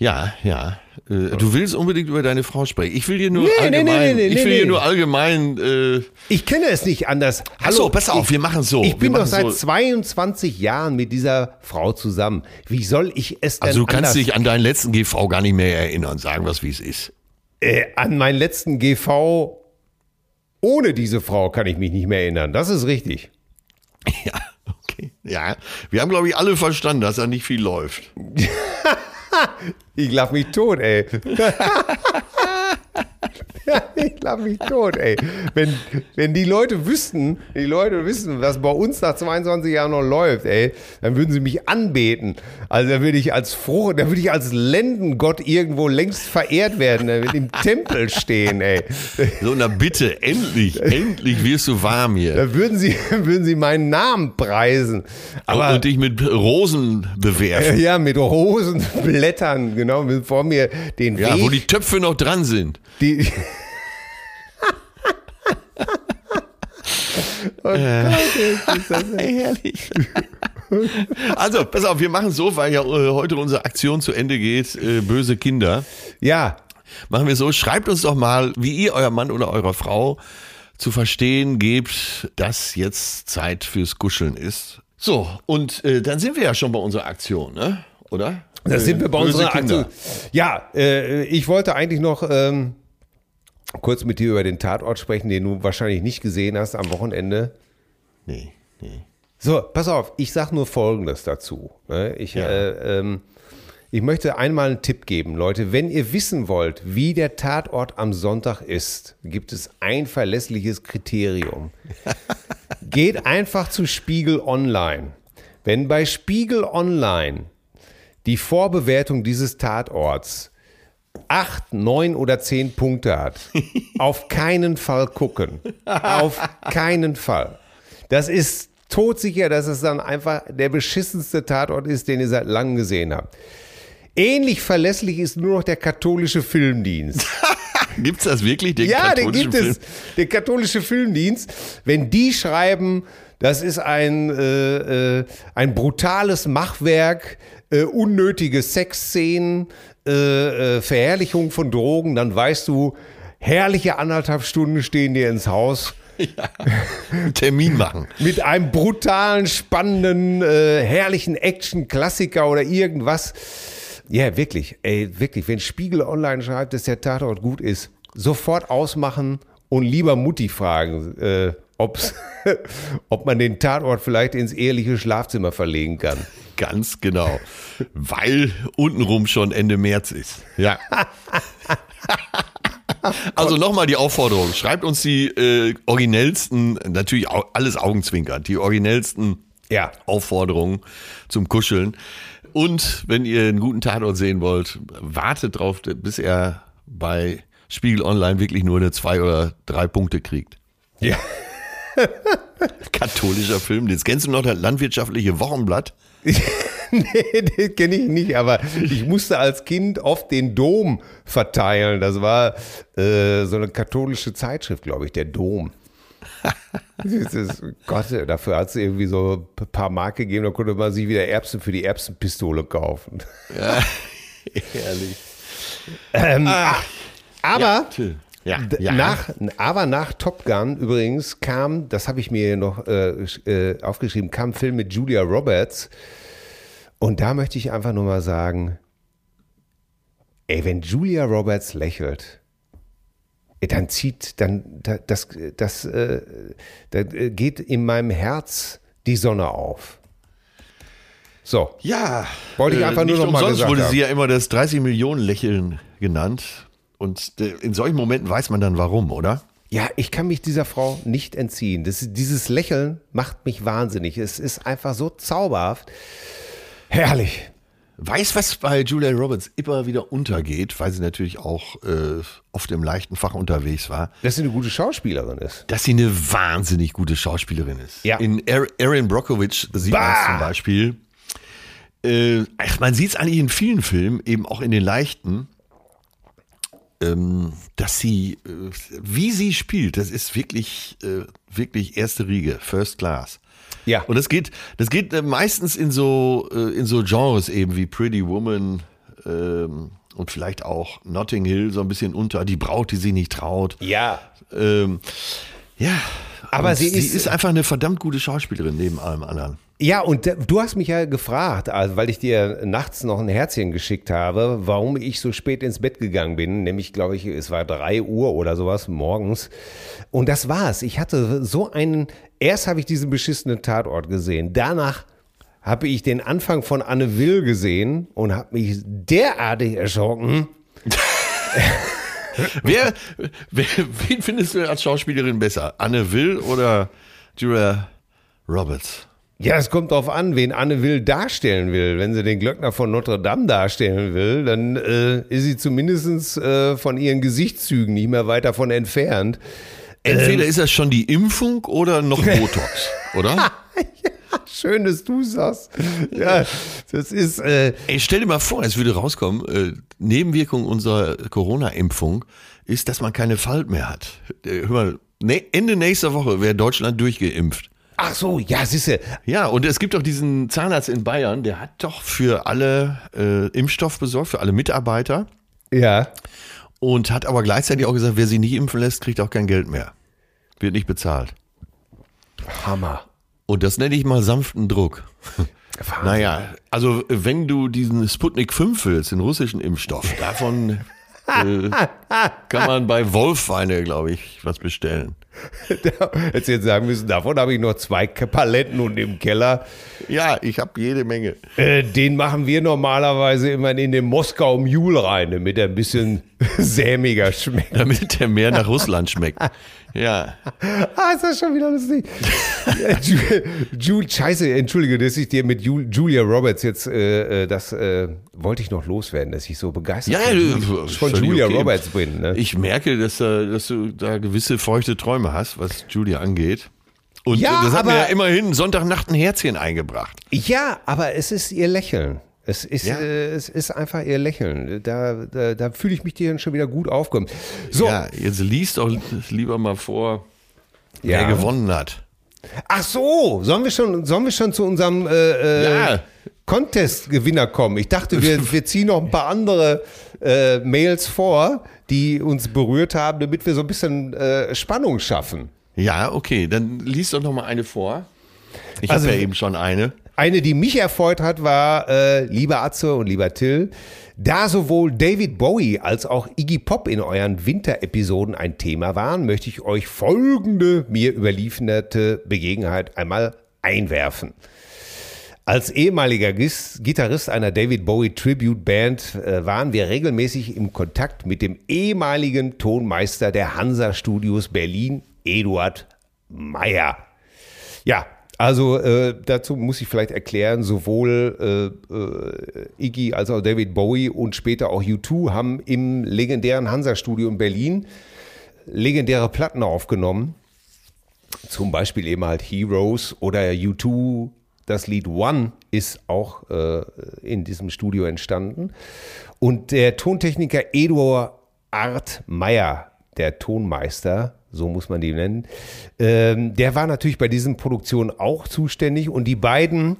Ja, ja. Äh, du willst unbedingt über deine Frau sprechen. Ich will dir nur Nee, allgemein, nee, nee, ich will dir nur allgemein. Äh, Ich kenne es nicht anders. Ach so, pass auf, ich, wir machen so. Ich bin doch seit so. 22 Jahren mit dieser Frau zusammen. Wie soll ich es denn also du kannst dich an deinen letzten GV gar nicht mehr erinnern. Sagen wir es, wie es ist. Äh, an meinen letzten GV ohne diese Frau kann ich mich nicht mehr erinnern. Das ist richtig. [laughs] Ja, okay. Ja, wir haben glaube ich alle verstanden, dass da nicht viel läuft. [laughs] Ich lach mich tot, ey. [laughs] Ja, ich lach mich tot, ey. Wenn, wenn die Leute wüssten, die Leute wissen, was bei uns nach 22 Jahren noch läuft, ey, dann würden sie mich anbeten. Also da würde ich als Frucht, da würde ich als Lendengott irgendwo längst verehrt werden, da würde im Tempel stehen, ey. So, na bitte, endlich, endlich wirst du warm hier. Da würden sie, [laughs] würden sie meinen Namen preisen. Aber und dich mit Rosen bewerfen. ja, mit Rosenblättern, genau, vor mir den Ja, Weg. wo die Töpfe noch dran sind. Die, oh Gott, ist das [laughs] Herrlich. Also, pass auf, wir machen so, weil ja äh, heute unsere Aktion zu Ende geht, äh, böse Kinder. ja, Machen wir so, schreibt uns doch mal, wie ihr euer Mann oder eurer Frau zu verstehen gebt, dass jetzt Zeit fürs Kuscheln ist. So, und äh, dann sind wir ja schon bei unserer Aktion, ne? Oder? da sind wir bei unserer. Aktion. Ja, äh, ich wollte eigentlich noch ähm, kurz mit dir über den Tatort sprechen, den du wahrscheinlich nicht gesehen hast am Wochenende. Nee, nee. So, pass auf, ich sag nur Folgendes dazu. ne? Ich, Ja. äh, ähm, ich möchte einmal einen Tipp geben, Leute. Wenn ihr wissen wollt, wie der Tatort am Sonntag ist, gibt es ein verlässliches Kriterium. [laughs] Geht einfach zu Spiegel Online. Wenn bei Spiegel Online die Vorbewertung dieses Tatorts acht, neun oder zehn Punkte hat, [laughs] auf keinen Fall gucken. Auf keinen Fall. Das ist todsicher, dass es dann einfach der beschissenste Tatort ist, den ihr seit langem gesehen habt. Ähnlich verlässlich ist nur noch der katholische Filmdienst. [laughs] Gibt's das wirklich? Den Ja, den gibt es. Film? Der katholische Filmdienst. Wenn die schreiben, das ist ein, äh, äh, ein brutales Machwerk, äh, unnötige Sexszenen, äh, äh, Verherrlichung von Drogen, dann weißt du, herrliche anderthalb Stunden stehen dir ins Haus. [laughs] Termin machen. Mit einem brutalen, spannenden, äh, herrlichen Action-Klassiker oder irgendwas. Ja, wirklich, ey, wirklich. Wenn Spiegel Online schreibt, dass der Tatort gut ist, sofort ausmachen und lieber Mutti fragen, äh, ob's, [laughs] ob man den Tatort vielleicht ins eheliche Schlafzimmer verlegen kann. Ganz genau. Weil untenrum schon Ende März ist. Ja. [laughs] Also nochmal die Aufforderung. Schreibt uns die äh, originellsten, natürlich au alles Augenzwinkern, die originellsten Ja. Aufforderungen zum Kuscheln. Und wenn ihr einen guten Tatort sehen wollt, wartet drauf, bis er bei Spiegel Online wirklich nur eine zwei oder drei Punkte kriegt. Ja. [laughs] Katholischer Film. Jetzt kennst du noch das landwirtschaftliche Wochenblatt? [laughs] nee, den kenne ich nicht, aber ich musste als Kind oft den Dom verteilen. Das war äh, so eine katholische Zeitschrift, glaube ich, der Dom. Das ist, Gott, dafür hat es irgendwie so ein paar Mark gegeben, da konnte man sich wieder Erbsen für die Erbsenpistole kaufen. [laughs] Ehrlich. Ähm, aber Till. Ja, ja. Nach, aber nach Top Gun übrigens kam, das habe ich mir noch äh, äh, aufgeschrieben, kam ein Film mit Julia Roberts. Und da möchte ich einfach nur mal sagen, ey, wenn Julia Roberts lächelt, dann zieht, dann, da- das, das, äh, da geht in meinem Herz die Sonne auf. So. Ja, Wollte ich äh, einfach nur nicht noch mal umsonst gesagt wurde haben. sie ja immer das 30 Millionen Lächeln genannt. Und in solchen Momenten weiß man dann warum, oder? Ja, ich kann mich dieser Frau nicht entziehen. Das, dieses Lächeln macht mich wahnsinnig. Es ist einfach so zauberhaft. Herrlich. Weiß, was bei Julia Roberts immer wieder untergeht, weil sie natürlich auch äh, oft im leichten Fach unterwegs war, Dass sie eine gute Schauspielerin ist. dass sie eine wahnsinnig gute Schauspielerin ist. Ja. In Er- Erin Brockovich sieht man es zum Beispiel. Äh, ach, man sieht es eigentlich in vielen Filmen, eben auch in den leichten, dass sie, äh, wie sie spielt, das ist wirklich, äh, wirklich erste Riege, First Class. Ja. Und das geht, das geht äh, meistens in so, in so Genres eben wie Pretty Woman ähm, und vielleicht auch Notting Hill so ein bisschen unter, die Braut, die sie nicht traut. Ja. Ähm, ja, Aber sie sie ist- ist einfach eine verdammt gute Schauspielerin neben allem anderen. Ja, und du hast mich ja gefragt, also weil ich dir nachts noch ein Herzchen geschickt habe, warum ich so spät ins Bett gegangen bin. Nämlich, glaube ich, es war drei Uhr oder sowas morgens. Und das war's. Ich hatte so einen, erst habe ich diesen beschissenen Tatort gesehen. Danach habe ich den Anfang von Anne Will gesehen und habe mich derartig erschrocken. [laughs] Wer, wer, wen findest du als Schauspielerin besser? Anne Will oder Julia Roberts? Ja, es kommt drauf an, wen Anne Will darstellen will. Wenn sie den Glöckner von Notre Dame darstellen will, dann äh, ist sie zumindest äh, von ihren Gesichtszügen nicht mehr weit davon entfernt. Entweder ist das schon die Impfung oder noch [laughs] Botox, oder? Schön, dass du sagst. Ja, das ist, äh, Ey, stell dir mal vor, es würde rauskommen, äh, Nebenwirkung unserer Corona-Impfung ist, dass man keine Falt mehr hat. Äh, hör mal, ne, Ende nächster Woche wäre Deutschland durchgeimpft. Ach so, ja, siehste. Ja, und es gibt doch diesen Zahnarzt in Bayern, der hat doch für alle äh, Impfstoff besorgt, für alle Mitarbeiter Ja. und hat aber gleichzeitig auch gesagt, wer sich nicht impfen lässt, kriegt auch kein Geld mehr. Wird nicht bezahlt. Hammer. Und das nenne ich mal sanften Druck. Wahnsinn. Naja, also wenn du diesen Sputnik 5 willst, den russischen Impfstoff, davon äh, kann man bei Wolfweine, glaube ich, was bestellen. [laughs] Hättest jetzt sagen müssen, davon habe ich noch zwei Paletten und im Keller. Ja, ich habe jede Menge. Äh, den machen wir normalerweise immer in den Moskau Mule rein, damit er ein bisschen [laughs] sämiger schmeckt. Damit der mehr nach Russland schmeckt. Ja. Ah, ist das schon wieder lustig. Ja, Ju- Ju- Scheiße, entschuldige, dass ich dir mit Ju- Julia Roberts jetzt, äh, äh, das äh, wollte ich noch loswerden, dass ich so begeistert Ja, von, von Julia okay. Roberts bin. Ne? Ich merke, dass, äh, dass du da gewisse feuchte Träume hast, was Julia angeht. Und Ja, das hat aber- mir ja immerhin Sonntagnacht ein Herzchen eingebracht. Ja, aber es ist ihr Lächeln. Es ist, Ja. äh, es ist einfach ihr Lächeln. Da, da, da fühle ich mich dir schon wieder gut aufgekommen. So, Ja, jetzt liest doch lieber mal vor, Ja. wer gewonnen hat. ach so, sollen wir schon, sollen wir schon zu unserem äh, äh, Ja. Contest-Gewinner kommen? Ich dachte, wir, [laughs] wir ziehen noch ein paar andere äh, Mails vor, die uns berührt haben, damit wir so ein bisschen äh, Spannung schaffen. Ja, okay, dann liest doch noch mal eine vor. Ich Also- habe ja eben schon eine. Eine, die mich erfreut hat, war, äh, lieber Atze und lieber Till, da sowohl David Bowie als auch Iggy Pop in euren Winterepisoden ein Thema waren, möchte ich euch folgende mir überlieferte Begebenheit einmal einwerfen. Als ehemaliger Gitarrist einer David Bowie Tribute Band äh, waren wir regelmäßig im Kontakt mit dem ehemaligen Tonmeister der Hansa Studios Berlin, Eduard Meyer. Ja, also äh, dazu muss ich vielleicht erklären, sowohl äh, äh, Iggy als auch David Bowie und später auch U2 haben im legendären Hansa-Studio in Berlin legendäre Platten aufgenommen. Zum Beispiel eben halt Heroes oder U2. Das Lied One ist auch äh, in diesem Studio entstanden. Und der Tontechniker Eduard Art Meyer, der Tonmeister, so muss man die nennen, ähm, der war natürlich bei diesen Produktionen auch zuständig und die beiden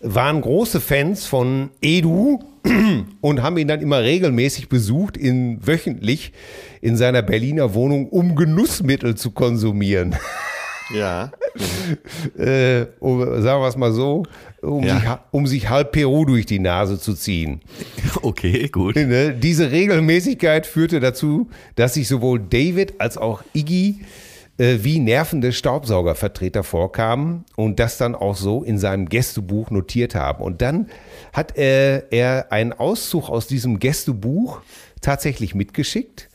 waren große Fans von Edu [clears throat] und haben ihn dann immer regelmäßig besucht, in, wöchentlich in seiner Berliner Wohnung, um Genussmittel zu konsumieren. [laughs] Ja. [laughs] äh, um, sagen wir es mal so, um, Ja. sich, um sich halb Peru durch die Nase zu ziehen. [laughs] Okay, gut. Ne? Diese Regelmäßigkeit führte dazu, dass sich sowohl David als auch Iggy äh, wie nervende Staubsaugervertreter vorkamen und das dann auch so in seinem Gästebuch notiert haben. Und dann hat äh, er einen Auszug aus diesem Gästebuch tatsächlich mitgeschickt.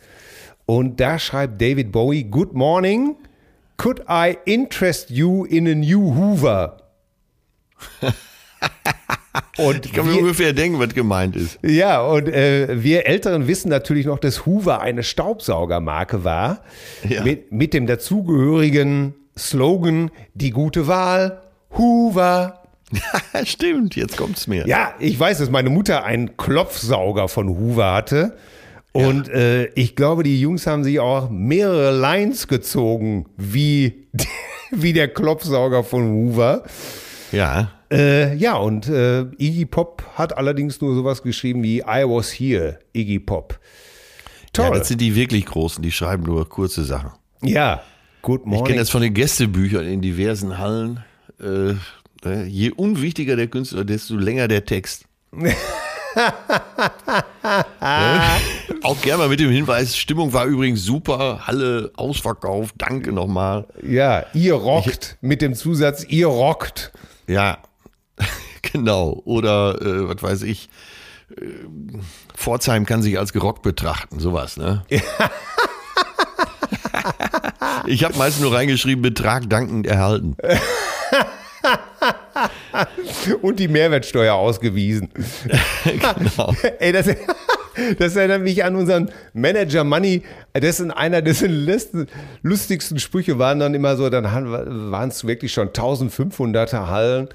Und da schreibt David Bowie, Good morning, could I interest you in a new Hoover? [laughs] Und Ich kann mir wir- ungefähr denken, was gemeint ist. ja, und äh, wir Älteren wissen natürlich noch, dass Hoover eine Staubsaugermarke war. Ja. Mit, mit dem dazugehörigen Slogan, die gute Wahl, Hoover. [laughs] Stimmt, jetzt kommt's mir. Ja, ich weiß, dass meine Mutter einen Klopfsauger von Hoover hatte. Und äh, ich glaube, die Jungs haben sich auch mehrere Lines gezogen, wie, [laughs] wie der Klopfsauger von Hoover. Ja. Äh, ja, und äh, Iggy Pop hat allerdings nur sowas geschrieben wie I was here, Iggy Pop. Ja, Toll. das sind die wirklich Großen, die schreiben nur kurze Sachen. Ja, good Ich morning. kenne das von den Gästebüchern in diversen Hallen. Äh, äh, je unwichtiger der Künstler, desto länger der Text. [laughs] Ja? Auch gerne mal mit dem Hinweis, Stimmung war übrigens super, Halle ausverkauft, danke nochmal. ja, ihr rockt mit dem Zusatz, ihr rockt. Ja, [laughs] genau. Oder äh, was weiß ich, äh, Pforzheim kann sich als gerockt betrachten, sowas, ne? [laughs] ich habe meist nur reingeschrieben, Betrag dankend erhalten. [laughs] [laughs] Und die Mehrwertsteuer ausgewiesen. [laughs] genau. [laughs] Ey, das, das erinnert mich an unseren Manager Money. Dessen einer dessen letzten, lustigsten Sprüche waren dann immer so, dann waren es wirklich schon 1500er Hallen.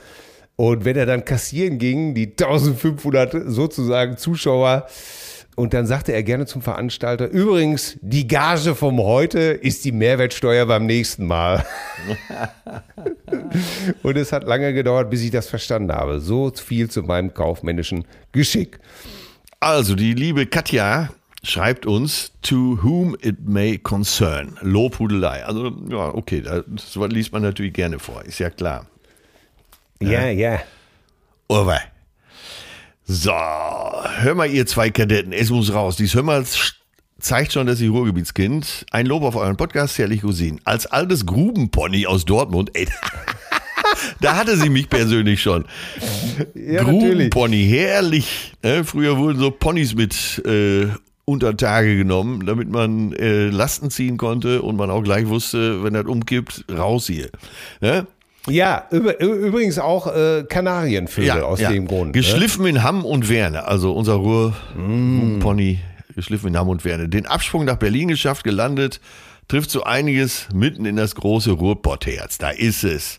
Und wenn er dann kassieren ging, die 1500 sozusagen Zuschauer, und dann sagte er gerne zum Veranstalter, übrigens, die Gage vom heute ist die Mehrwertsteuer beim nächsten Mal. [laughs] und es hat lange gedauert, bis ich das verstanden habe. So viel zu meinem kaufmännischen Geschick. Also, die liebe Katja schreibt uns, to whom it may concern. Lobhudelei. Also, ja, okay, das liest man natürlich gerne vor, ist ja klar. Ja, ja. Aber. So, hör mal, ihr zwei Kadetten, es muss raus. Dies hör mal zeigt schon, dass ich Ruhrgebietskind. Ein Lob auf euren Podcast, herrlich Cousinen. Als altes Grubenpony aus Dortmund, ey, [laughs] da hatte sie mich persönlich schon. Ja, Grubenpony, herrlich. Ne? Früher wurden so Ponys mit äh, unter Tage genommen, damit man äh, Lasten ziehen konnte und man auch gleich wusste, wenn das umkippt, raus hier. Ne? Ja, übrigens auch äh, Kanarienvögel aus dem Grund. ne? Geschliffen in Hamm und Werne, also unser Ruhr-Pony, geschliffen in Hamm und Werne. Den Absprung nach Berlin geschafft, gelandet, trifft so einiges mitten in das große Ruhrpottherz. Da ist es.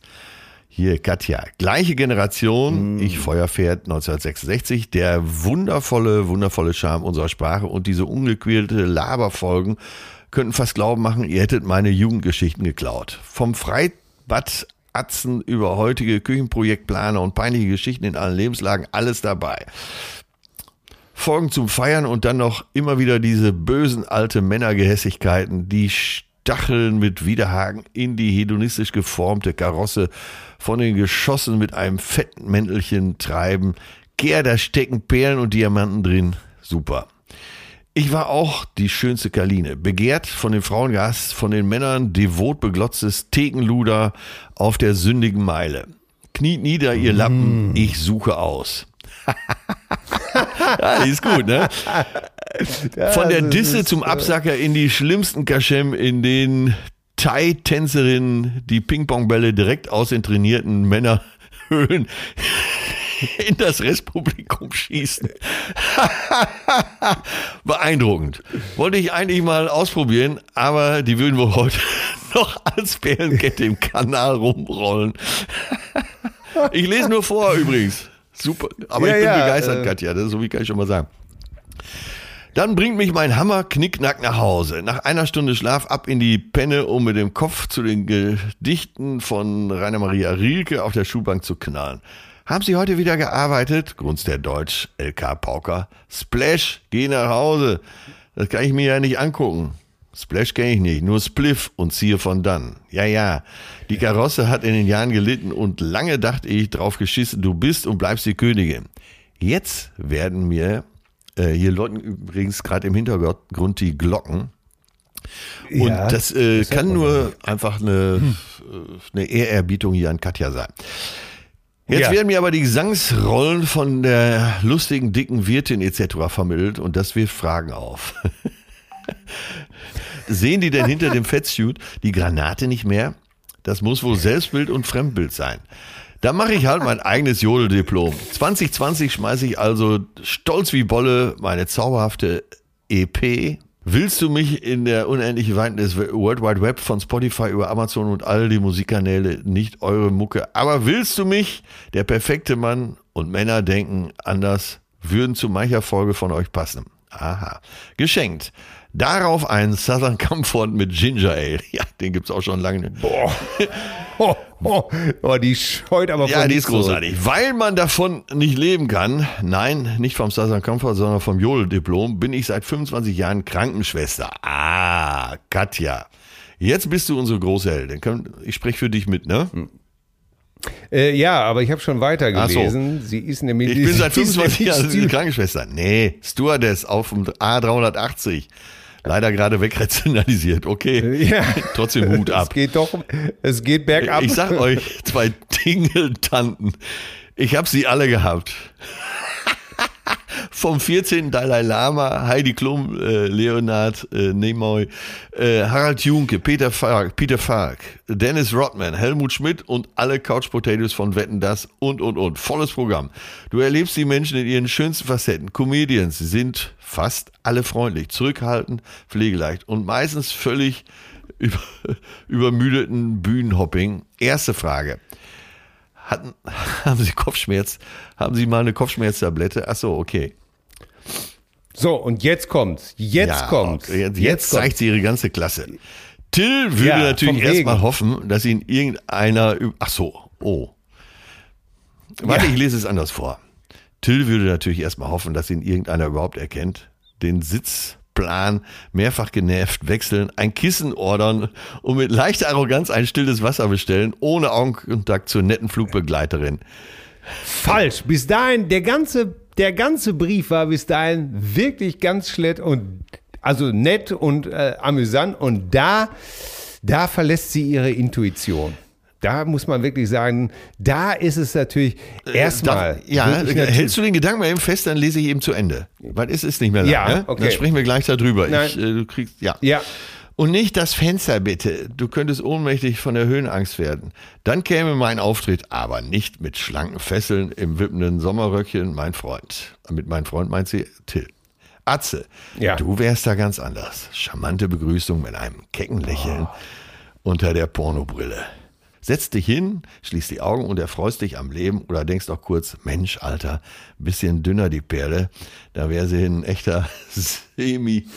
Hier, Katja, gleiche Generation, ich Feuerpferd 1966, der wundervolle, wundervolle Charme unserer Sprache und diese ungequälte Laberfolgen könnten fast glauben machen, ihr hättet meine Jugendgeschichten geklaut. Vom Freibad Atzen über heutige Küchenprojektplaner und peinliche Geschichten in allen Lebenslagen, alles dabei. Folgen zum Feiern und dann noch immer wieder diese bösen alte Männergehässigkeiten, die Stacheln mit Widerhaken in die hedonistisch geformte Karosse von den Geschossen mit einem fetten Mäntelchen treiben. Gär, da stecken Perlen und Diamanten drin. Super. Ich war auch die schönste Kaline, begehrt von den Frauengast, von den Männern devot beglotztes Thekenluder auf der sündigen Meile. Kniet nieder, ihr Lappen, ich suche aus. [laughs] ja, die ist gut, ne? Von der Disse zum Absacker in die schlimmsten Kaschem, in denen Thai-Tänzerinnen die Ping-Pong-Bälle direkt aus den trainierten Männerhöhlen [laughs] in das Restpublikum schießen. [laughs] Beeindruckend. Wollte ich eigentlich mal ausprobieren, aber die würden wohl heute [laughs] noch als Bärenkette im Kanal rumrollen. Ich lese nur vor übrigens. Super. Aber Ja, ich bin ja, begeistert, äh, Katja. Das, so wie kann ich schon mal sagen. Dann bringt mich mein Hammer knickknack nach Hause. Nach einer Stunde Schlaf ab in die Penne, um mit dem Kopf zu den Gedichten von Rainer Maria Rilke auf der Schulbank zu knallen. Haben Sie heute wieder gearbeitet? Grunzt der Deutsch, LK Pauker. Splash, geh nach Hause. Das kann ich mir ja nicht angucken. Splash kenne ich nicht, nur Spliff und ziehe von dann. Ja, ja. Die Karosse hat in den Jahren gelitten und lange dachte ich drauf geschissen, du bist und bleibst die Königin. Jetzt werden mir, äh, hier läuten übrigens gerade im Hintergrund die Glocken. Und Ja, das äh, das kann nur einfach eine, äh, eine Ehrerbietung hier an Katja sein. Jetzt Ja. werden mir aber die Gesangsrollen von der lustigen, dicken Wirtin etc. vermittelt und das wirft Fragen auf. [laughs] Sehen die denn hinter dem Fettsuit die Granate nicht mehr? Das muss wohl Selbstbild und Fremdbild sein. Da mache ich halt mein eigenes Jodeldiplom. 2020 schmeiße ich also stolz wie Bolle meine zauberhafte EP. Willst du mich in der unendlichen Weiten des World Wide Web von Spotify über Amazon und all die Musikkanäle nicht eure Mucke, aber willst du mich, der perfekte Mann und Männer denken anders, würden zu mancher Folge von euch passen. Aha. Geschenkt. Darauf ein Southern Comfort mit Ginger Ale. [laughs] Ja, den gibt's auch schon lange. Boah. [laughs] Oh, oh, oh, die scheut aber Ja, die ist großartig. Weil man davon nicht leben kann, nein, nicht vom Southern Comfort, sondern vom Jodel-Diplom, bin ich seit 25 Jahren Krankenschwester. Ah, Katja. Jetzt bist du unsere große Heldin. Ich spreche für dich mit, ne? Äh, ja, aber ich habe schon weiter Ach so. gelesen. Sie ist nämlich. Ich bin seit sie ist 25 nämlich Jahren Krankenschwester. Nee, Stewardess auf dem A380. Leider gerade wegrationalisiert. Okay. Ja. Trotzdem Hut Es ab. geht doch, es geht bergab. Ich sag euch, zwei Tingeltanten. Ich habe sie alle gehabt. [laughs] Vom 14. Dalai Lama, Heidi Klum, äh, Leonard äh, Nimoy, äh, Harald Junke, Peter Falk, Peter Falk, Dennis Rodman, Helmut Schmidt und alle Couch Potatoes von Wetten das und und und. Volles Programm. Du erlebst die Menschen in ihren schönsten Facetten. Comedians sind fast alle freundlich, zurückhaltend, pflegeleicht und meistens völlig über, [laughs] übermüdeten Bühnenhopping. Erste Frage. Hatten, [laughs] haben Sie Kopfschmerz? Haben Sie mal eine Kopfschmerztablette? Ach so, okay. So, und jetzt kommt's. Jetzt Ja, kommt's. Jetzt, jetzt zeigt sie ihre ganze Klasse. Till würde Ja, natürlich erstmal hoffen, dass ihn irgendeiner. Ach so, oh. Warte, Ja. ich lese es anders vor. Till würde natürlich erstmal hoffen, dass ihn irgendeiner überhaupt erkennt. Den Sitzplan mehrfach genervt wechseln, ein Kissen ordern und mit leichter Arroganz ein stilles Wasser bestellen, ohne Augenkontakt zur netten Flugbegleiterin. Falsch. Bis dahin, der ganze, der ganze Brief war bis dahin wirklich ganz schlecht und Also nett und äh, amüsant und da, da verlässt sie ihre Intuition. Da muss man wirklich sagen, da ist es natürlich erstmal. Darf- ja, natürlich- hältst du den Gedanken mal eben fest, dann lese ich eben zu Ende. Weil es ist nicht mehr lang. Ja, ne? okay. Dann sprechen wir gleich darüber. Nein. Ich, äh, du kriegst, ja. Ja. Und nicht das Fenster bitte. Du könntest ohnmächtig von der Höhenangst werden. Dann käme mein Auftritt, aber nicht mit schlanken Fesseln im wippenden Sommerröckchen, mein Freund. Mit mein Freund meint sie Till. Atze, Ja. du wärst da ganz anders. Charmante Begrüßung mit einem kecken Lächeln unter der Pornobrille. Setz dich hin, schließ die Augen und erfreust dich am Leben oder denkst auch kurz, Mensch, Alter, bisschen dünner die Perle, da wäre sie ein echter [laughs] Semi-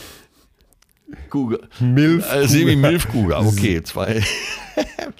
Kuga. Milfkuga. Äh, Semi-Milfkuga, okay, zwei.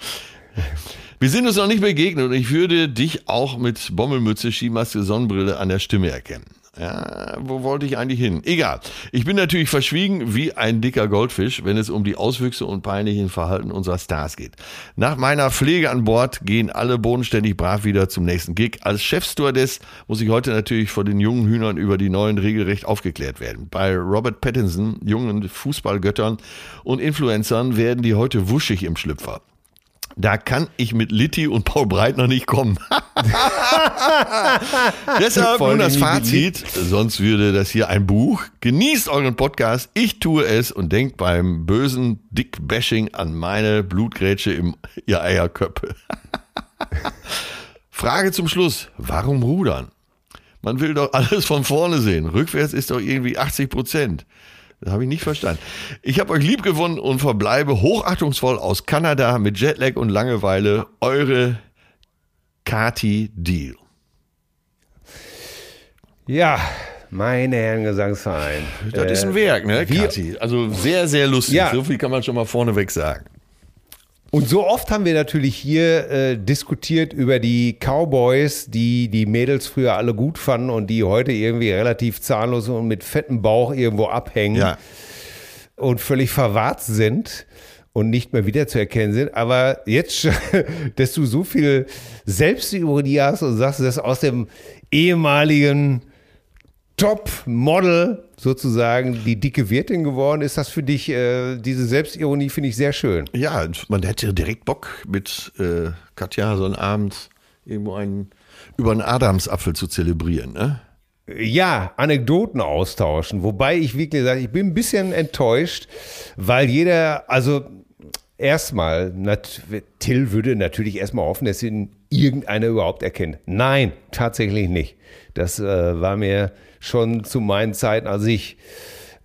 [laughs] Wir sind uns noch nicht begegnet und ich würde dich auch mit Bommelmütze, Skimaske, Sonnenbrille an der Stimme erkennen. Ja, wo wollte ich eigentlich hin? Egal. Ich bin natürlich verschwiegen wie ein dicker Goldfisch, wenn es um die Auswüchse und peinlichen Verhalten unserer Stars geht. Nach meiner Pflege an Bord gehen alle bodenständig brav wieder zum nächsten Gig. Als Chefstewardess muss ich heute natürlich vor den jungen Hühnern über die neuen regelrecht aufgeklärt werden. Bei Robert Pattinson, jungen Fußballgöttern und Influencern werden die heute wuschig im Schlüpfer. Da kann ich mit Litti und Paul Breitner nicht kommen. [laughs] Deshalb nun das Fazit. Sonst würde das hier ein Buch. Genießt euren Podcast. Ich tue es und denkt beim bösen Dick-Bashing an meine Blutgrätsche im ihr Eierköppe. [laughs] Frage zum Schluss. Warum rudern? Man will doch alles von vorne sehen. Rückwärts ist doch irgendwie 80 Prozent. Das habe ich nicht verstanden. Ich habe euch lieb gewonnen und verbleibe hochachtungsvoll aus Kanada mit Jetlag und Langeweile. Eure Kati Deal. Ja, meine Herren Gesangsverein. Das ist ein Werk, ne, Kathi? Also sehr, sehr lustig. Ja. So viel kann man schon mal vorneweg sagen. Und so oft haben wir natürlich hier äh, diskutiert über die Cowboys, die die Mädels früher alle gut fanden und die heute irgendwie relativ zahnlos und mit fettem Bauch irgendwo abhängen Ja. und völlig verwahrt sind und nicht mehr wiederzuerkennen sind. Aber jetzt, [laughs] dass du so viel Selbstironie hast und sagst, das ist aus dem ehemaligen Top-Model sozusagen die dicke Wirtin geworden, ist das für dich, äh, diese Selbstironie finde ich sehr schön. Ja, man hätte direkt Bock mit äh, Katja so einen Abend irgendwo einen, über einen Adamsapfel zu zelebrieren, ne? Ja, Anekdoten austauschen. Wobei ich wirklich sage, ich bin ein bisschen enttäuscht, weil jeder, also erstmal, Till würde natürlich erstmal hoffen, dass ihn irgendeiner überhaupt erkennt. Nein, tatsächlich nicht. Das äh, war mir schon zu meinen Zeiten, als ich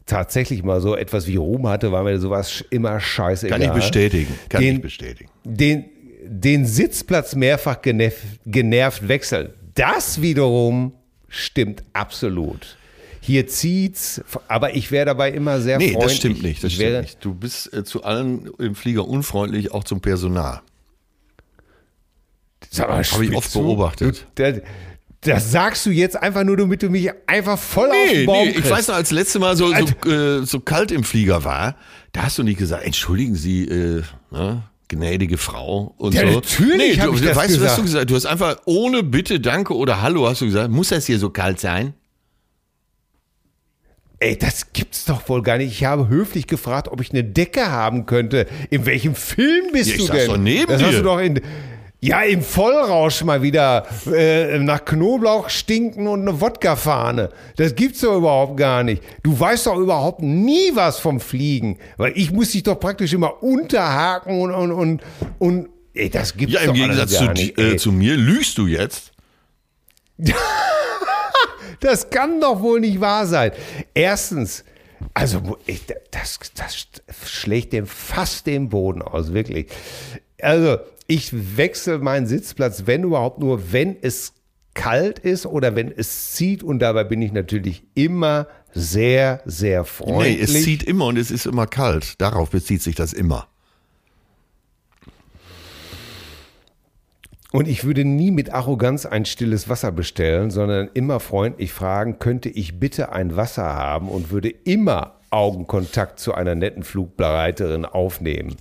tatsächlich mal so etwas wie Ruhm hatte, war mir sowas immer scheißegal. Kann ich bestätigen. Kann Den- ich bestätigen. den, den Sitzplatz mehrfach genervt, genervt wechseln. Das wiederum stimmt absolut. Hier zieht's, aber ich wäre dabei immer sehr Nee, freundlich. das stimmt nicht. Das stimmt nicht. Du bist äh, zu allen im Flieger unfreundlich, auch zum Personal. Sag mal, Hab ich oft zu. beobachtet. Du, das, das sagst du jetzt einfach nur, damit du mich einfach voll auf Nee, den Baum nee, ich weiß noch, als letzte Mal so, so, äh, so kalt im Flieger war, da hast du nicht gesagt, entschuldigen Sie, äh, ne, gnädige Frau und Ja, so. natürlich nee, du, ich weißt du, was du gesagt hast? Du hast einfach ohne Bitte, Danke oder Hallo hast du gesagt, muss das hier so kalt sein? Ey, das gibt's doch wohl gar nicht. Ich habe höflich gefragt, ob ich eine Decke haben könnte. In welchem Film bist Ja, ich du denn? doch neben das dir. hast du doch in. Ja, im Vollrausch mal wieder äh, nach Knoblauch stinken und eine Wodkafahne. Das gibt's doch überhaupt gar nicht. Du weißt doch überhaupt nie was vom Fliegen, weil ich muss dich doch praktisch immer unterhaken und und und, und ey, das gibt's Ja, im doch Gegensatz alles zu, gar nicht. äh, zu mir lügst du jetzt. [laughs] Das kann doch wohl nicht wahr sein. Erstens, also ich, das, das schlägt dem fast den Boden aus, wirklich. Also ich wechsle meinen Sitzplatz, wenn überhaupt nur, wenn es kalt ist oder wenn es zieht und dabei bin ich natürlich immer sehr, sehr Nee, freundlich. es zieht immer und es ist immer kalt. Darauf bezieht sich das immer. Und ich würde nie mit Arroganz ein stilles Wasser bestellen, sondern immer freundlich fragen, könnte ich bitte ein Wasser haben und würde immer Augenkontakt zu einer netten Flugbegleiterin aufnehmen.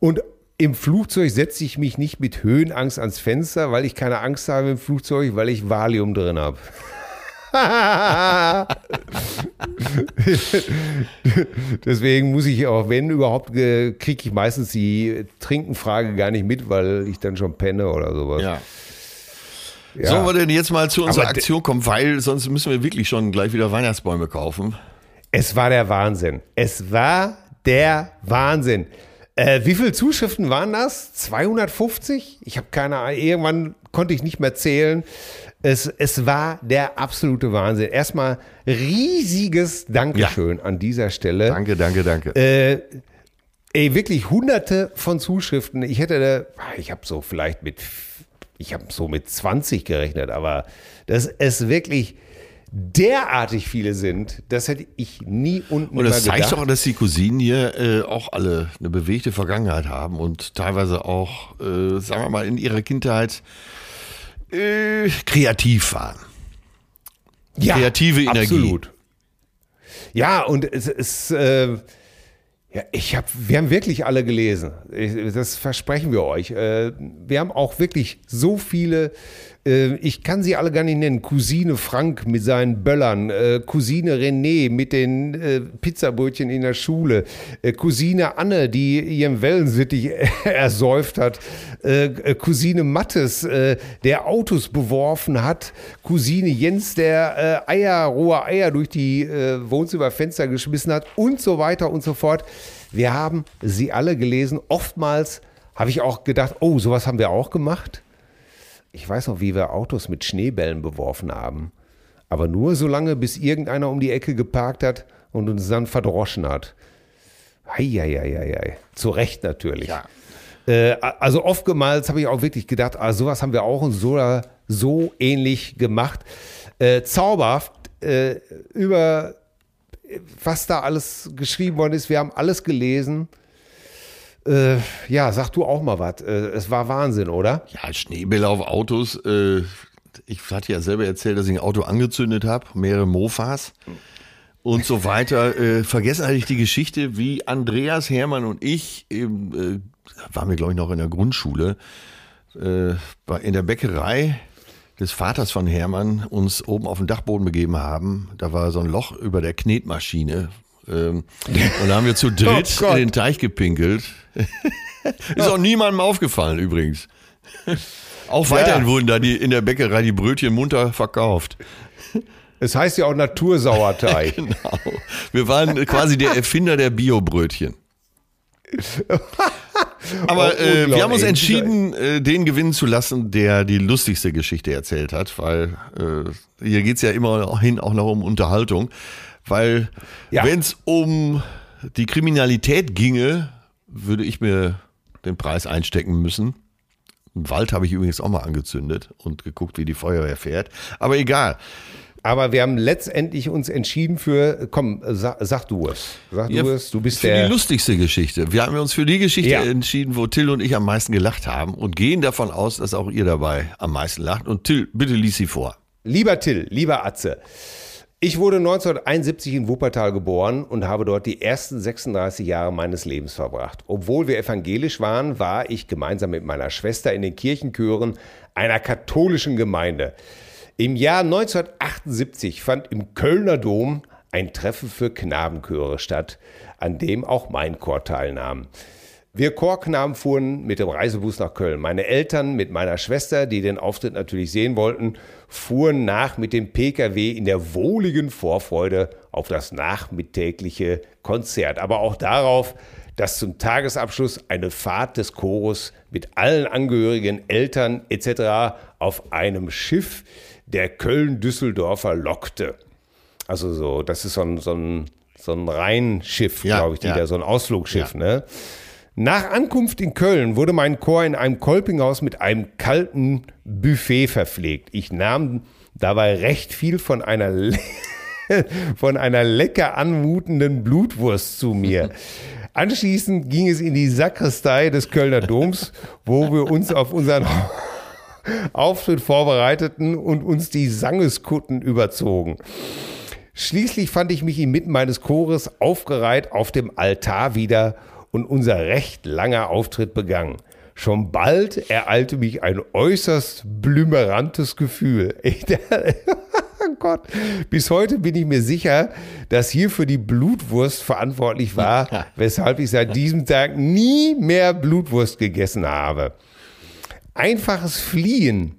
Und im Flugzeug setze ich mich nicht mit Höhenangst ans Fenster, weil ich keine Angst habe im Flugzeug, weil ich Valium drin habe. [laughs] Deswegen muss ich auch, wenn überhaupt, kriege ich meistens die Trinkenfrage gar nicht mit, weil ich dann schon penne oder sowas. Ja. Ja. Sollen wir denn jetzt mal zu unserer Aber Aktion kommen, weil sonst müssen wir wirklich schon gleich wieder Weihnachtsbäume kaufen. Es war der Wahnsinn. Es war der Wahnsinn. Äh, wie viele Zuschriften waren das? 250? Ich habe keine Ahnung. Irgendwann konnte ich nicht mehr zählen. Es, es war der absolute Wahnsinn. Erstmal riesiges Dankeschön ja. an dieser Stelle. Danke, danke, danke. Äh, ey, wirklich hunderte von Zuschriften. Ich hätte, ich habe so vielleicht mit ich habe so mit 20 gerechnet, aber dass es wirklich derartig viele sind, das hätte ich nie unten Und das zeigt doch, dass die Cousinen hier äh, auch alle eine bewegte Vergangenheit haben und teilweise auch, äh, sagen wir mal, in ihrer Kindheit äh, kreativ waren. Ja, kreative Energie. Absolut. Ja, und es ist äh, ja, ich habe, wir haben wirklich alle gelesen. Das versprechen wir euch. Äh, wir haben auch wirklich so viele äh, ich kann sie alle gar nicht nennen. Cousine Frank mit seinen Böllern, äh, Cousine René mit den äh, Pizzabrötchen in der Schule, Cousine Anne, die ihren Wellensittich [laughs] ersäuft hat, Cousine Mattes, der Autos beworfen hat, Cousine Jens, der Eier, rohe Eier durch die Wohnzimmerfenster geschmissen hat und so weiter und so fort. Wir haben sie alle gelesen. Oftmals habe ich auch gedacht, oh, sowas haben wir auch gemacht. Ich weiß noch, wie wir Autos mit Schneebällen beworfen haben. Aber nur so lange, bis irgendeiner um die Ecke geparkt hat und uns dann verdroschen hat. Eieieiei. Zu Recht natürlich. Ja. Äh, also oftmals habe ich auch wirklich gedacht, ah, sowas haben wir auch und so, so ähnlich gemacht. Äh, zauberhaft äh, über was da alles geschrieben worden ist. Wir haben alles gelesen. Äh, ja, sag du auch mal was. Äh, es war Wahnsinn, oder? Ja, Schneebälle auf Autos. Äh, ich hatte ja selber erzählt, dass ich ein Auto angezündet habe, mehrere Mofas und so weiter. Äh, vergessen eigentlich die Geschichte, wie Andreas Hermann und ich, eben, äh, waren wir glaube ich noch in der Grundschule, äh, in der Bäckerei des Vaters von Hermann uns oben auf den Dachboden begeben haben. Da war so ein Loch über der Knetmaschine ähm, und da haben wir zu [laughs] dritt oh in den Teich gepinkelt. [laughs] Ist auch niemandem aufgefallen übrigens. Auch weiterhin ja. wurden da die, in der Bäckerei die Brötchen munter verkauft. Es heißt ja auch Natursauerteig. [laughs] genau. Wir waren quasi der Erfinder der Biobrötchen. Aber oh, äh, wir haben uns entschieden, äh, den gewinnen zu lassen, der die lustigste Geschichte erzählt hat, weil äh, hier geht's ja immerhin auch noch um Unterhaltung. Weil ja. wenn es um die Kriminalität ginge, würde ich mir den Preis einstecken müssen. Einen Wald habe ich übrigens auch mal angezündet und geguckt, wie die Feuerwehr fährt. Aber egal. Aber wir haben letztendlich uns entschieden für, komm, sag, sag du es. Sag ja, du es, du bist für der. die lustigste Geschichte. Wir haben uns für die Geschichte ja. entschieden, wo Till und ich am meisten gelacht haben und gehen davon aus, dass auch ihr dabei am meisten lacht. Und Till, bitte lies sie vor. Lieber Till, lieber Atze. Ich wurde 1971 in Wuppertal geboren und habe dort die ersten 36 Jahre meines Lebens verbracht. Obwohl wir evangelisch waren, war ich gemeinsam mit meiner Schwester in den Kirchenchören einer katholischen Gemeinde. Im Jahr 1978 fand im Kölner Dom ein Treffen für Knabenchöre statt, an dem auch mein Chor teilnahm. Wir Chorknaben fuhren mit dem Reisebus nach Köln. Meine Eltern mit meiner Schwester, die den Auftritt natürlich sehen wollten, fuhren nach mit dem Pkw in der wohligen Vorfreude auf das nachmittägliche Konzert, aber auch darauf, dass zum Tagesabschluss eine Fahrt des Chorus mit allen Angehörigen, Eltern etc. auf einem Schiff der Köln-Düsseldorfer lockte. Also so, das ist so ein, so ein, so ein Rheinschiff, ja, glaube ich, die ja. da, so ein Ausflugschiff, ja. ne? Nach Ankunft in Köln wurde mein Chor in einem Kolpinghaus mit einem kalten Buffet verpflegt. Ich nahm dabei recht viel von einer, [laughs] von einer lecker anmutenden Blutwurst zu mir. Anschließend ging es in die Sakristei des Kölner Doms, wo wir uns auf unseren [laughs] Auftritt vorbereiteten und uns die Sangeskutten überzogen. Schließlich fand ich mich inmitten meines Chores aufgereiht auf dem Altar wieder und unser recht langer Auftritt begann. Schon bald ereilte mich ein äußerst blümerantes Gefühl. [laughs] Ich, Oh Gott. Bis heute bin ich mir sicher, dass hierfür die Blutwurst verantwortlich war, weshalb ich seit diesem Tag nie mehr Blutwurst gegessen habe. Einfaches Fliehen.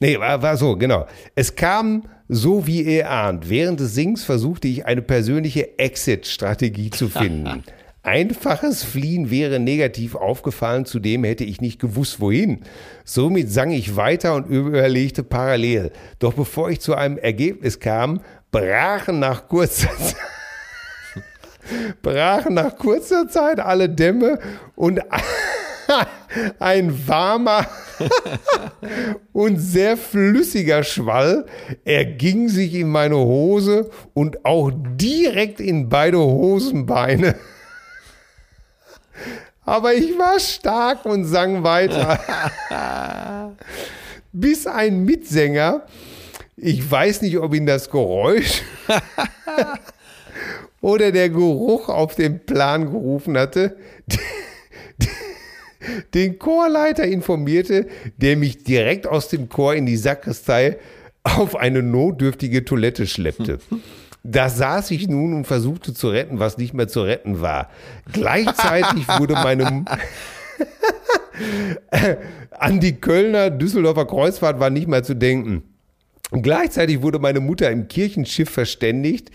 Nee, war, war so, genau. Es kam so, wie ihr ahnt. Während des Sings versuchte ich eine persönliche Exit-Strategie zu finden. [laughs] Einfaches Fliehen wäre negativ aufgefallen, zudem hätte ich nicht gewusst, wohin. Somit sang ich weiter und überlegte parallel. Doch bevor ich zu einem Ergebnis kam, brachen nach kurzer [laughs] Zeit brachen nach kurzer Zeit alle Dämme und [laughs] ein warmer [laughs] und sehr flüssiger Schwall erging sich in meine Hose und auch direkt in beide Hosenbeine. Aber ich war stark und sang weiter. [laughs] Bis ein Mitsänger, ich weiß nicht, ob ihn das Geräusch [laughs] oder der Geruch auf den Plan gerufen hatte, [laughs] den Chorleiter informierte, der mich direkt aus dem Chor in die Sakristei auf eine notdürftige Toilette schleppte. Da saß ich nun und versuchte zu retten, was nicht mehr zu retten war. Gleichzeitig wurde meine [laughs] an die Kölner Düsseldorfer Kreuzfahrt war nicht mehr zu denken. Gleichzeitig wurde meine Mutter im Kirchenschiff verständigt,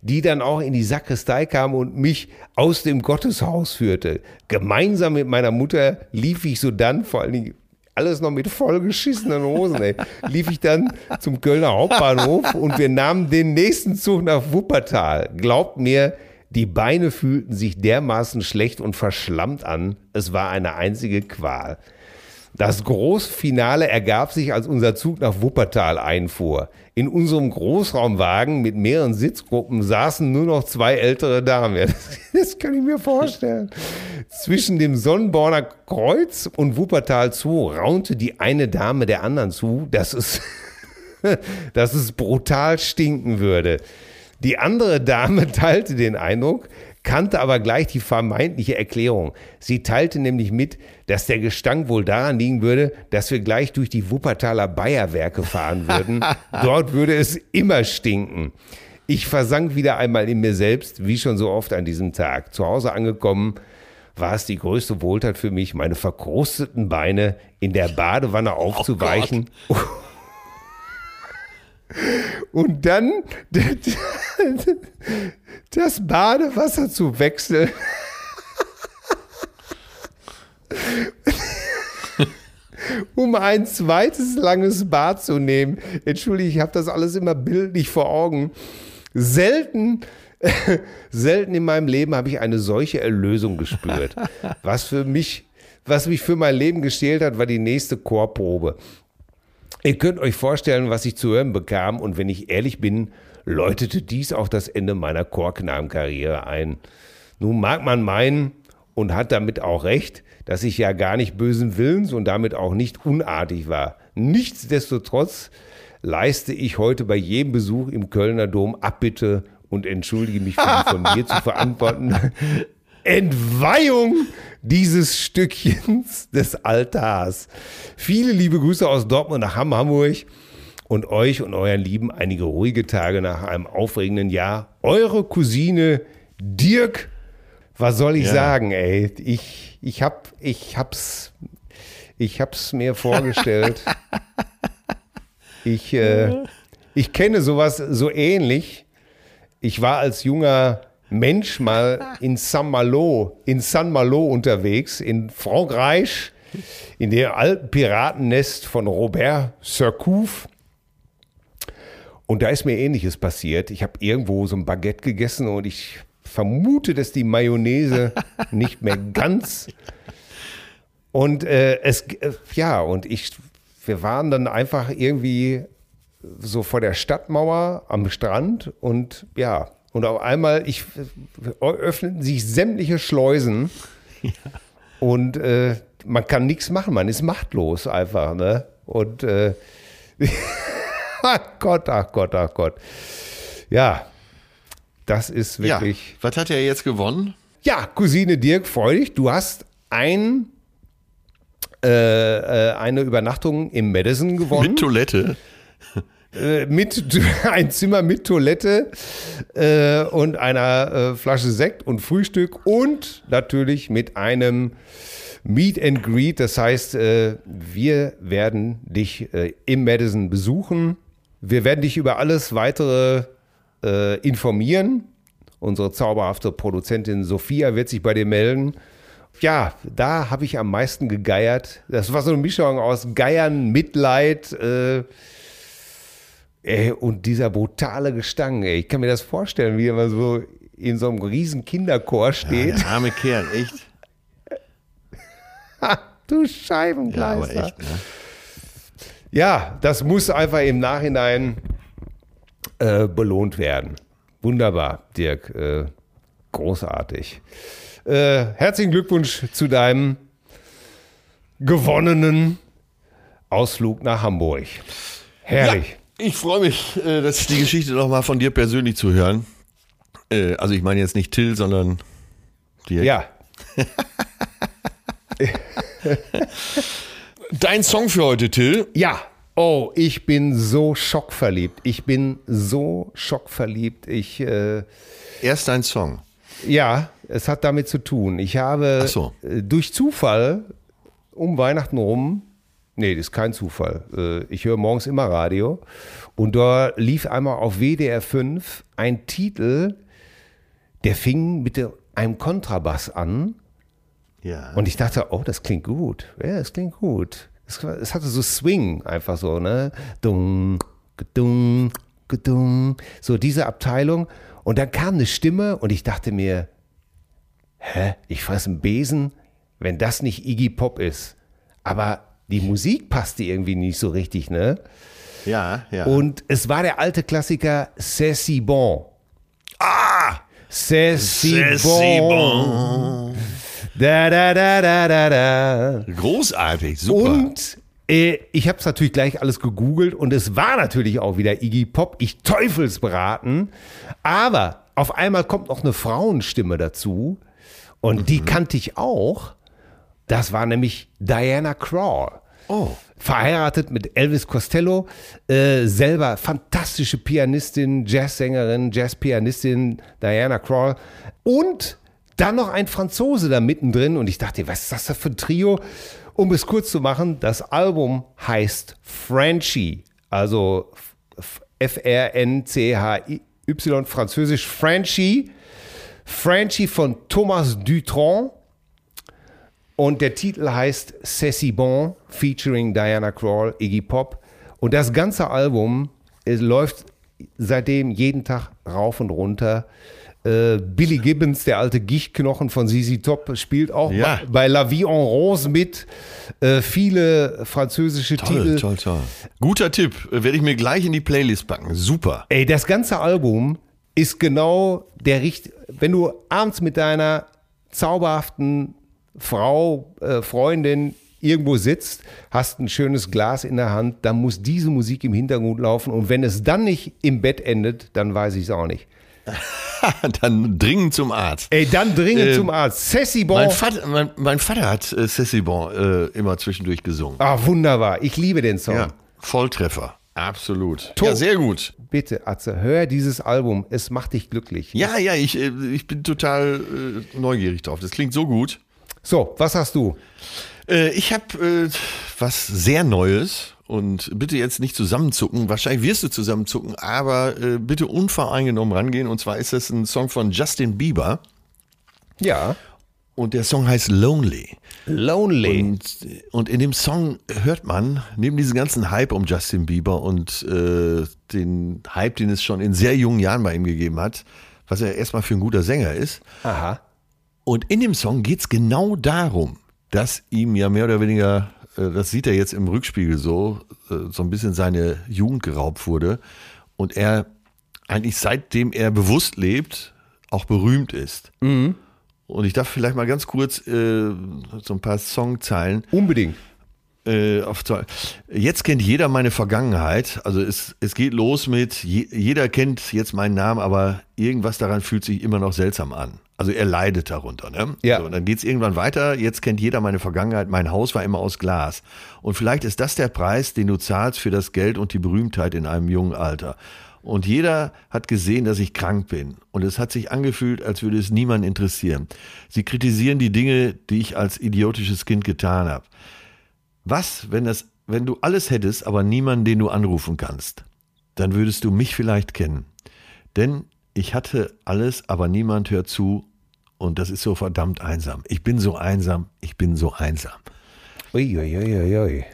die dann auch in die Sakristei kam und mich aus dem Gotteshaus führte. Gemeinsam mit meiner Mutter lief ich so dann, vor allen Dingen alles noch mit vollgeschissenen Hosen, ey, lief ich dann zum Kölner Hauptbahnhof und wir nahmen den nächsten Zug nach Wuppertal. Glaubt mir, die Beine fühlten sich dermaßen schlecht und verschlammt an. Es war eine einzige Qual. Das Großfinale ergab sich, als unser Zug nach Wuppertal einfuhr. In unserem Großraumwagen mit mehreren Sitzgruppen saßen nur noch zwei ältere Damen. Das, [laughs] das kann ich mir vorstellen. Zwischen dem Sonnenborner Kreuz und Wuppertal Zoo raunte die eine Dame der anderen zu, dass [laughs] es, dass es brutal stinken würde. Die andere Dame teilte den Eindruck, kannte aber gleich die vermeintliche Erklärung. Sie teilte nämlich mit, dass der Gestank wohl daran liegen würde, dass wir gleich durch die Wuppertaler Bayerwerke fahren würden. [laughs] Dort würde es immer stinken. Ich versank wieder einmal in mir selbst, wie schon so oft an diesem Tag. Zu Hause angekommen, war es die größte Wohltat für mich, meine verkrusteten Beine in der Badewanne oh aufzuweichen. Oh [laughs] und dann [laughs] das Badewasser zu wechseln. um ein zweites langes Bad zu nehmen. Entschuldige, ich habe das alles immer bildlich vor Augen. Selten, [laughs] selten in meinem Leben habe ich eine solche Erlösung gespürt. Was für mich, was mich für mein Leben gestählt hat, war die nächste Chorprobe. Ihr könnt euch vorstellen, was ich zu hören bekam, und wenn ich ehrlich bin, läutete dies auch das Ende meiner Chorknabenkarriere ein. Nun mag man meinen, und hat damit auch recht, dass ich ja gar nicht bösen Willens und damit auch nicht unartig war. Nichtsdestotrotz leiste ich heute bei jedem Besuch im Kölner Dom Abbitte und entschuldige mich für die von mir zu verantworten [laughs] Entweihung dieses Stückchens des Altars. Viele liebe Grüße aus Dortmund nach Hamburg und euch und euren Lieben einige ruhige Tage nach einem aufregenden Jahr. Eure Cousine Dirk. Was soll ich ja. sagen, ey? Ich, ich hab, ich hab's, ich hab's mir vorgestellt. [laughs] ich, äh, ich kenne sowas so ähnlich. Ich war als junger Mensch mal in San Malo, in San Malo unterwegs, in Frankreich, in dem alten Piratennest von Robert Surcouf. Und da ist mir Ähnliches passiert. Ich habe irgendwo so ein Baguette gegessen und ich vermute, dass die Mayonnaise [laughs] nicht mehr ganz. Und äh, es, äh, ja, und ich, wir waren dann einfach irgendwie so vor der Stadtmauer am Strand und ja, und auf einmal ich, äh, öffneten sich sämtliche Schleusen ja. und äh, man kann nichts machen, man ist machtlos einfach. Ne? Und äh, [laughs] ach Gott, ach Gott, ach Gott. Ja, das ist wirklich. Ja, was hat er jetzt gewonnen? Ja, Cousine Dirk, freu dich, du hast ein, äh, äh, eine Übernachtung im Madison gewonnen. Mit Toilette. Äh, mit [laughs] ein Zimmer mit Toilette äh, und einer äh, Flasche Sekt und Frühstück und natürlich mit einem Meet and Greet. Das heißt, wir werden dich im Madison besuchen. Wir werden dich über alles weitere äh, informieren. Unsere zauberhafte Produzentin Sophia wird sich bei dir melden. Ja, da habe ich am meisten gegeiert. Das war so eine Mischung aus Geiern, Mitleid äh, ey, und dieser brutale Gestank. Ey. Ich kann mir das vorstellen, wie er mal so in so einem riesen Kinderchor steht. Ja, der arme Kerl, echt. [laughs] du Ja, Scheibenkleister. aber echt, ne? Ja, das muss einfach im Nachhinein äh, belohnt werden. Wunderbar, Dirk. Äh, großartig. Äh, herzlichen Glückwunsch zu deinem gewonnenen Ausflug nach Hamburg. Herrlich. Ja, ich freue mich, äh, dass die Geschichte noch mal von dir persönlich zu hören. Äh, Also ich meine jetzt nicht Till, sondern dir. Ja. [laughs] [laughs] Dein Song für heute, Till. Ja. Oh, ich bin so schockverliebt. Ich bin so schockverliebt. Ich, äh, Erst dein Song. ja, es hat damit zu tun. Ich habe Ach so. äh, durch Zufall um Weihnachten rum, nee, das ist kein Zufall. Äh, ich höre morgens immer Radio und da lief einmal auf WDR 5 ein Titel, der fing mit einem Kontrabass an Ja. und ich dachte, oh, das klingt gut. Ja, das klingt gut. Es, es hatte so Swing, einfach so, ne? Dung, gedung, gedung. So diese Abteilung. Und dann kam eine Stimme und ich dachte mir, hä, ich fress einen Besen, wenn das nicht Iggy Pop ist. Aber die Musik passte irgendwie nicht so richtig, ne? ja, ja. Und es war der alte Klassiker C'est si bon. ah! C'est si C'est si bon. Da, da, da, da, da, da. Großartig, super. Und äh, ich habe es natürlich gleich alles gegoogelt und es war natürlich auch wieder Iggy Pop. Ich teufelsberaten. Aber auf einmal kommt noch eine Frauenstimme dazu und die kannte ich auch. Das war nämlich Diana Krall. Oh. Verheiratet mit Elvis Costello, äh, selber fantastische Pianistin, Jazzsängerin, Jazzpianistin Diana Krall und dann noch ein Franzose da mittendrin und ich dachte, was ist das da für ein Trio? Um es kurz zu machen, das Album heißt Frenchy, also F-R-N-C-H-Y, französisch Frenchy. Frenchy von Thomas Dutron. Und der Titel heißt si bon, featuring Diana Krall, Iggy Pop. Und das ganze Album läuft seitdem jeden Tag rauf und runter. Äh, Billy Gibbons, der alte Gichtknochen von ZZ Top, spielt auch Ja. bei, bei La Vie en Rose mit. Äh, viele französische Toll, Titel. toll, toll. Guter Tipp. Äh, Werde ich mir gleich in die Playlist packen. Super. Ey, das ganze Album ist genau der Richt. Wenn du abends mit deiner zauberhaften Frau, äh, Freundin irgendwo sitzt, hast ein schönes Glas in der Hand, dann muss diese Musik im Hintergrund laufen. Und wenn es dann nicht im Bett endet, dann weiß ich es auch nicht. [laughs] [laughs] Dann dringend zum Arzt. Ey, dann dringend Äh, zum Arzt. Ceci Bon. Mein Vater, mein, mein Vater hat äh, C'est Bon äh, immer zwischendurch gesungen. Ah, wunderbar. Ich liebe den Song. Ja, Volltreffer. Absolut. To- Ja, sehr gut. Bitte, Atze, hör dieses Album. Es macht dich glücklich. Ja, ja, ich, äh, ich bin total äh, neugierig drauf. Das klingt so gut. So, was hast du? Äh, ich habe äh, was sehr Neues und bitte jetzt nicht zusammenzucken. Wahrscheinlich wirst du zusammenzucken, aber äh, bitte unvoreingenommen rangehen. Und zwar ist das ein Song von Justin Bieber Ja. und der Song heißt Lonely. Lonely. Und, und in dem Song hört man, neben diesem ganzen Hype um Justin Bieber und äh, den Hype, den es schon in sehr jungen Jahren bei ihm gegeben hat, was er erstmal für ein guter Sänger ist. Aha. Und in dem Song geht es genau darum, dass ihm ja mehr oder weniger, das sieht er jetzt im Rückspiegel so, äh, so ein bisschen seine Jugend geraubt wurde und er eigentlich seitdem er bewusst lebt, auch berühmt ist. Und ich darf vielleicht mal ganz kurz äh, so ein paar Songzeilen. Unbedingt. Äh, auf zwei. Jetzt kennt jeder meine Vergangenheit. Also es, es geht los mit, je, jeder kennt jetzt meinen Namen, aber irgendwas daran fühlt sich immer noch seltsam an. Also er leidet darunter. Ne? Ja. So, und dann geht's irgendwann weiter. Jetzt kennt jeder meine Vergangenheit. Mein Haus war immer aus Glas. Und vielleicht ist das der Preis, den du zahlst für das Geld und die Berühmtheit in einem jungen Alter. Und jeder hat gesehen, dass ich krank bin. Und es hat sich angefühlt, als würde es niemand interessieren. Sie kritisieren die Dinge, die ich als idiotisches Kind getan habe. Was, wenn das, wenn du alles hättest, aber niemanden, den du anrufen kannst? Dann würdest du mich vielleicht kennen. Denn ich hatte alles, aber niemand hört zu. Und das ist so verdammt einsam. Ich bin so einsam, ich bin so einsam. Uiuiuiui.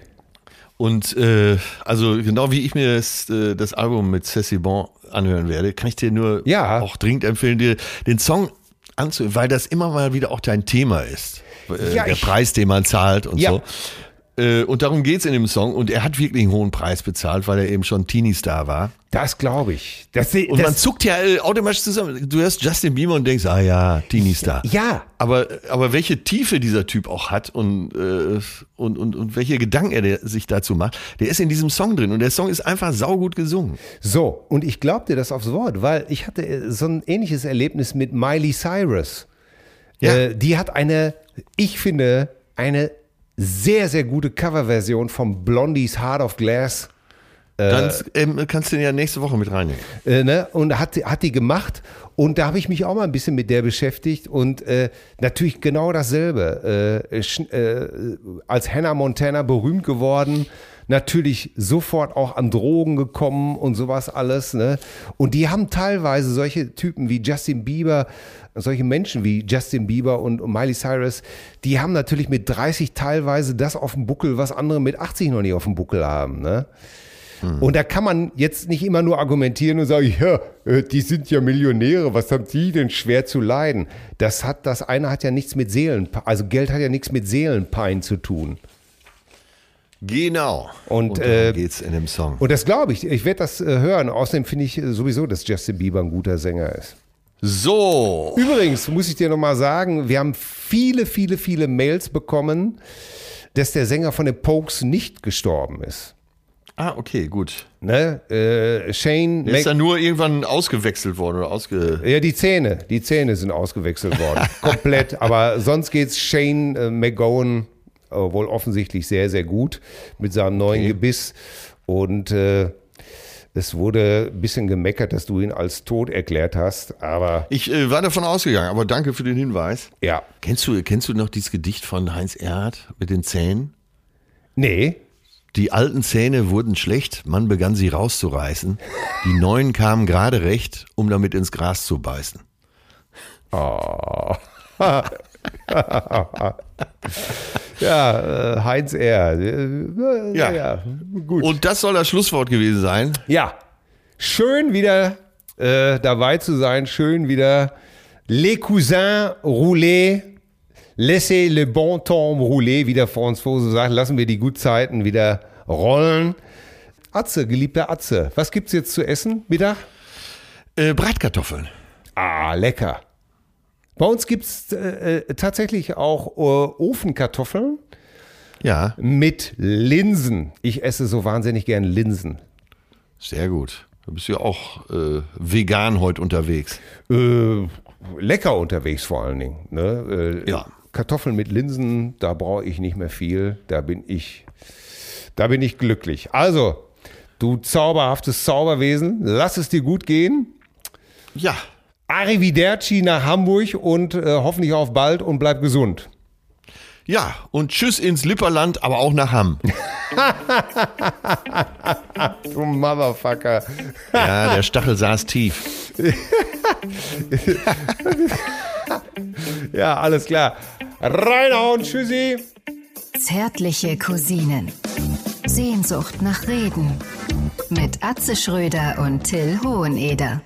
Und äh, also genau wie ich mir das, äh, das Album mit Ceci Bon anhören werde, kann ich dir nur Ja. auch dringend empfehlen, dir den Song anzuhören, weil das immer mal wieder auch dein Thema ist. Äh, Ja, der ich- Preis, den man zahlt und Ja. so. Äh, und darum geht's in dem Song. Und er hat wirklich einen hohen Preis bezahlt, weil er eben schon Teenie-Star war. Das glaube ich. Das, Und das, man zuckt ja äh, automatisch zusammen. Du hörst Justin Bieber und denkst, ah ja, Teenie-Star. ja, Aber, aber welche Tiefe dieser Typ auch hat und, äh, und, und, und welche Gedanken er sich dazu macht, der ist in diesem Song drin. Und der Song ist einfach saugut gesungen. So, und ich glaub dir das aufs Wort, weil ich hatte so ein ähnliches Erlebnis mit Miley Cyrus. Ja. Äh, die hat eine, ich finde, eine sehr, sehr gute Coverversion von Blondies Heart of Glass. Dann ähm, kannst du den ja nächste Woche mit reinnehmen. Äh, ne? Und hat, hat die gemacht. Und da habe ich mich auch mal ein bisschen mit der beschäftigt. Und äh, natürlich genau dasselbe. Äh, äh, als Hannah Montana berühmt geworden, natürlich sofort auch an Drogen gekommen und sowas alles. Ne? Und die haben teilweise solche Typen wie Justin Bieber, solche Menschen wie Justin Bieber und, und Miley Cyrus, die haben natürlich mit 30 teilweise das auf dem Buckel, was andere mit 80 noch nicht auf dem Buckel haben. Ne? Und da kann man jetzt nicht immer nur argumentieren und sagen, ja, äh, die sind ja Millionäre, was haben die denn schwer zu leiden? Das hat, das eine hat ja nichts mit Seelenpein, also Geld hat ja nichts mit Seelenpein zu tun. Genau. Und, darum äh, geht's in dem Song. Und das glaube ich, ich werde das äh, hören. Außerdem finde ich äh, sowieso, dass Justin Bieber ein guter Sänger ist. So. Übrigens muss ich dir nochmal sagen, wir haben viele, viele, viele Mails bekommen, dass der Sänger von den Pokes nicht gestorben ist. Ah, okay, gut. Ne? Äh, Shane Der ist dann nur irgendwann ausgewechselt worden oder ausge. Ja, die Zähne. Die Zähne sind ausgewechselt worden. [laughs] Komplett. Aber sonst geht's Shane äh, McGowan äh, wohl offensichtlich sehr, sehr gut mit seinem neuen Gebiss. Und äh, es wurde ein bisschen gemeckert, dass du ihn als tot erklärt hast. Aber Ich äh, war davon ausgegangen, aber danke für den Hinweis. ja. Kennst du, kennst du noch dieses Gedicht von Heinz Erhardt mit den Zähnen? Nee. Die alten Zähne wurden schlecht, man begann sie rauszureißen. Die neuen kamen gerade recht, um damit ins Gras zu beißen. [laughs] [laughs] Ja, äh, Heinz R. Äh, Ja. ja. Gut. Und das soll das Schlusswort gewesen sein. Ja, schön wieder äh, dabei zu sein, schön wieder les cousins rouler, laissez le bon temps rouler, wie der Franzose sagt, lassen wir die Gutzeiten wieder rollen. Atze, geliebter Atze, was gibt's jetzt zu essen, Mittag? Äh, Bratkartoffeln. Ah, lecker. Bei uns gibt's äh, äh, tatsächlich auch äh, Ofenkartoffeln Ja, mit Linsen. Ich esse so wahnsinnig gern Linsen. sehr gut. Du bist ja auch äh, vegan heute unterwegs. Äh, lecker unterwegs vor allen Dingen. Ne? Äh, Ja. Kartoffeln mit Linsen, da brauche ich nicht mehr viel. Da bin ich, da bin ich glücklich. Also, du zauberhaftes Zauberwesen, lass es dir gut gehen. Ja, Arrivederci nach Hamburg und äh, hoffentlich auf bald und bleib gesund. ja. Und tschüss ins Lipperland, aber auch nach Hamm. [laughs] [laughs] Du Motherfucker. Ja, der Stachel saß tief. [laughs] Ja, alles klar. Reinhauen, tschüssi. Zärtliche Cousinen. Sehnsucht nach Reden. Mit Atze Schröder und Till Hoheneder.